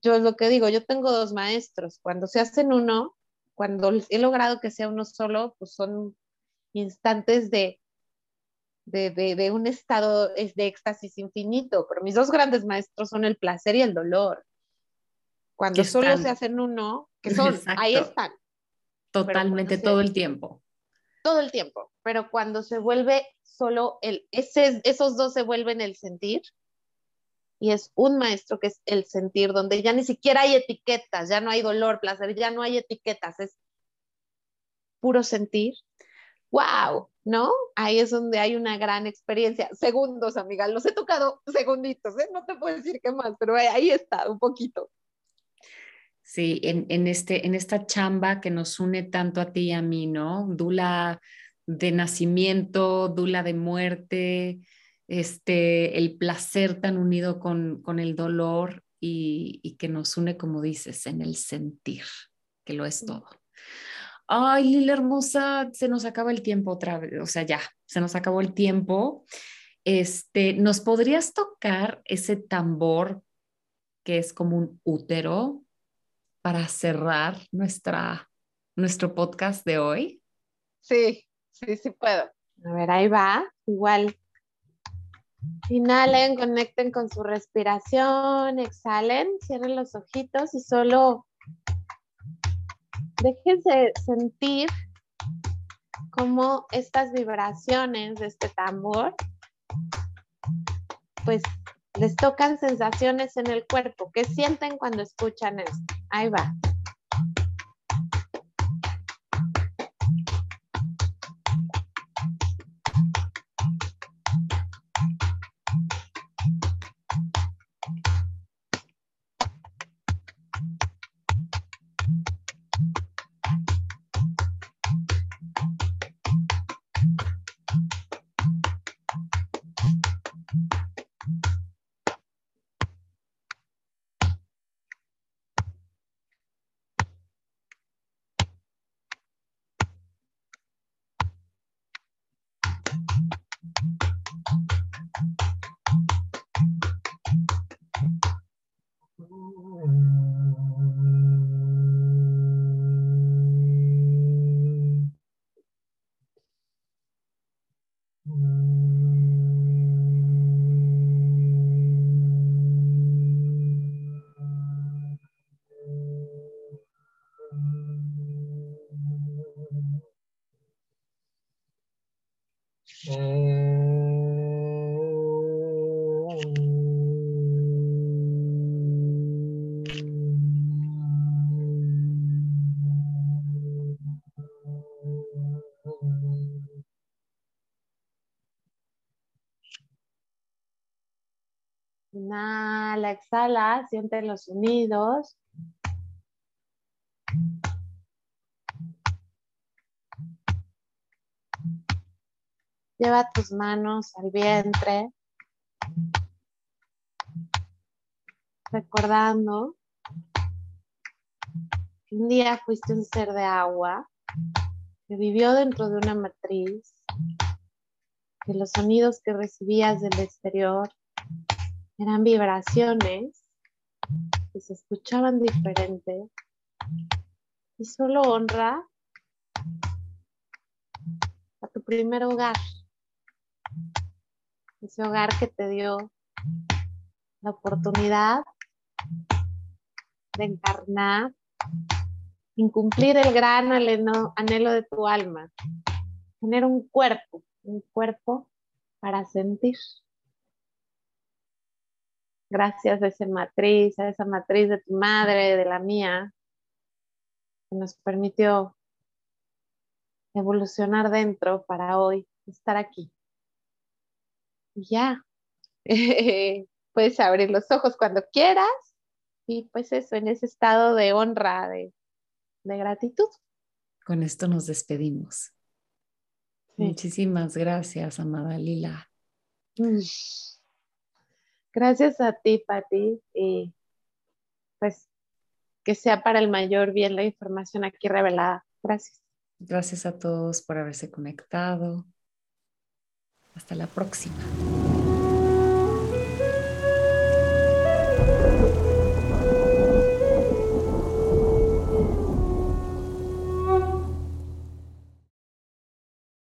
yo es lo que digo, yo tengo dos maestros, cuando se hacen uno, cuando he logrado que sea uno solo, pues son instantes de, de, un estado de éxtasis infinito, pero mis dos grandes maestros son el placer y el dolor. Cuando solo se hacen uno, que (laughs) son, ahí están. Totalmente todo el tiempo. Todo el tiempo, pero cuando se vuelve solo el, ese, esos dos se vuelven el sentir, y es un maestro que es el sentir, donde ya ni siquiera hay etiquetas, ya no hay dolor, placer, ya no hay etiquetas, es puro sentir. ¡Wow! ¿No? Ahí es donde hay una gran experiencia. Segundos, amiga, los he tocado segunditos, ¿eh? no te puedo decir qué más, pero ahí está, un poquito. Sí, en, en, este, en esta chamba que nos une tanto a ti y a mí, ¿no? Dula de nacimiento, dula de muerte, este, el placer tan unido con, el dolor y, que nos une, como dices, en el sentir, que lo es todo. Ay, Lila hermosa, se nos acaba el tiempo otra vez, o sea, ya, se nos acabó el tiempo. Este, ¿nos podrías tocar ese tambor que es como un útero para cerrar nuestra, nuestro podcast de hoy? Sí, sí, sí puedo. A ver, ahí va. Igual Inhalen, conecten con su respiración, exhalen, cierren los ojitos y solo déjense sentir cómo estas vibraciones de este tambor, pues les tocan sensaciones en el cuerpo. ¿Qué sienten cuando escuchan esto? Ahí va. Exhala, siente los sonidos. Lleva tus manos al vientre, recordando que un día fuiste un ser de agua que vivió dentro de una matriz, que los sonidos que recibías del exterior eran vibraciones que se escuchaban diferentes y solo honra a tu primer hogar, ese hogar que te dio la oportunidad de encarnar, incumplir el gran anhelo de tu alma, tener un cuerpo, un cuerpo para sentir Gracias a esa matriz, a esa matriz de tu madre, de la mía, que nos permitió evolucionar dentro para hoy estar aquí. Y ya, (laughs) puedes abrir los ojos cuando quieras y pues eso, en ese estado de honra, de, gratitud. Con esto nos despedimos. Muchísimas gracias, amada Lila. Mm. Gracias a ti, Pati, y pues que sea para el mayor bien la información aquí revelada. Gracias. Gracias a todos por haberse conectado. Hasta la próxima.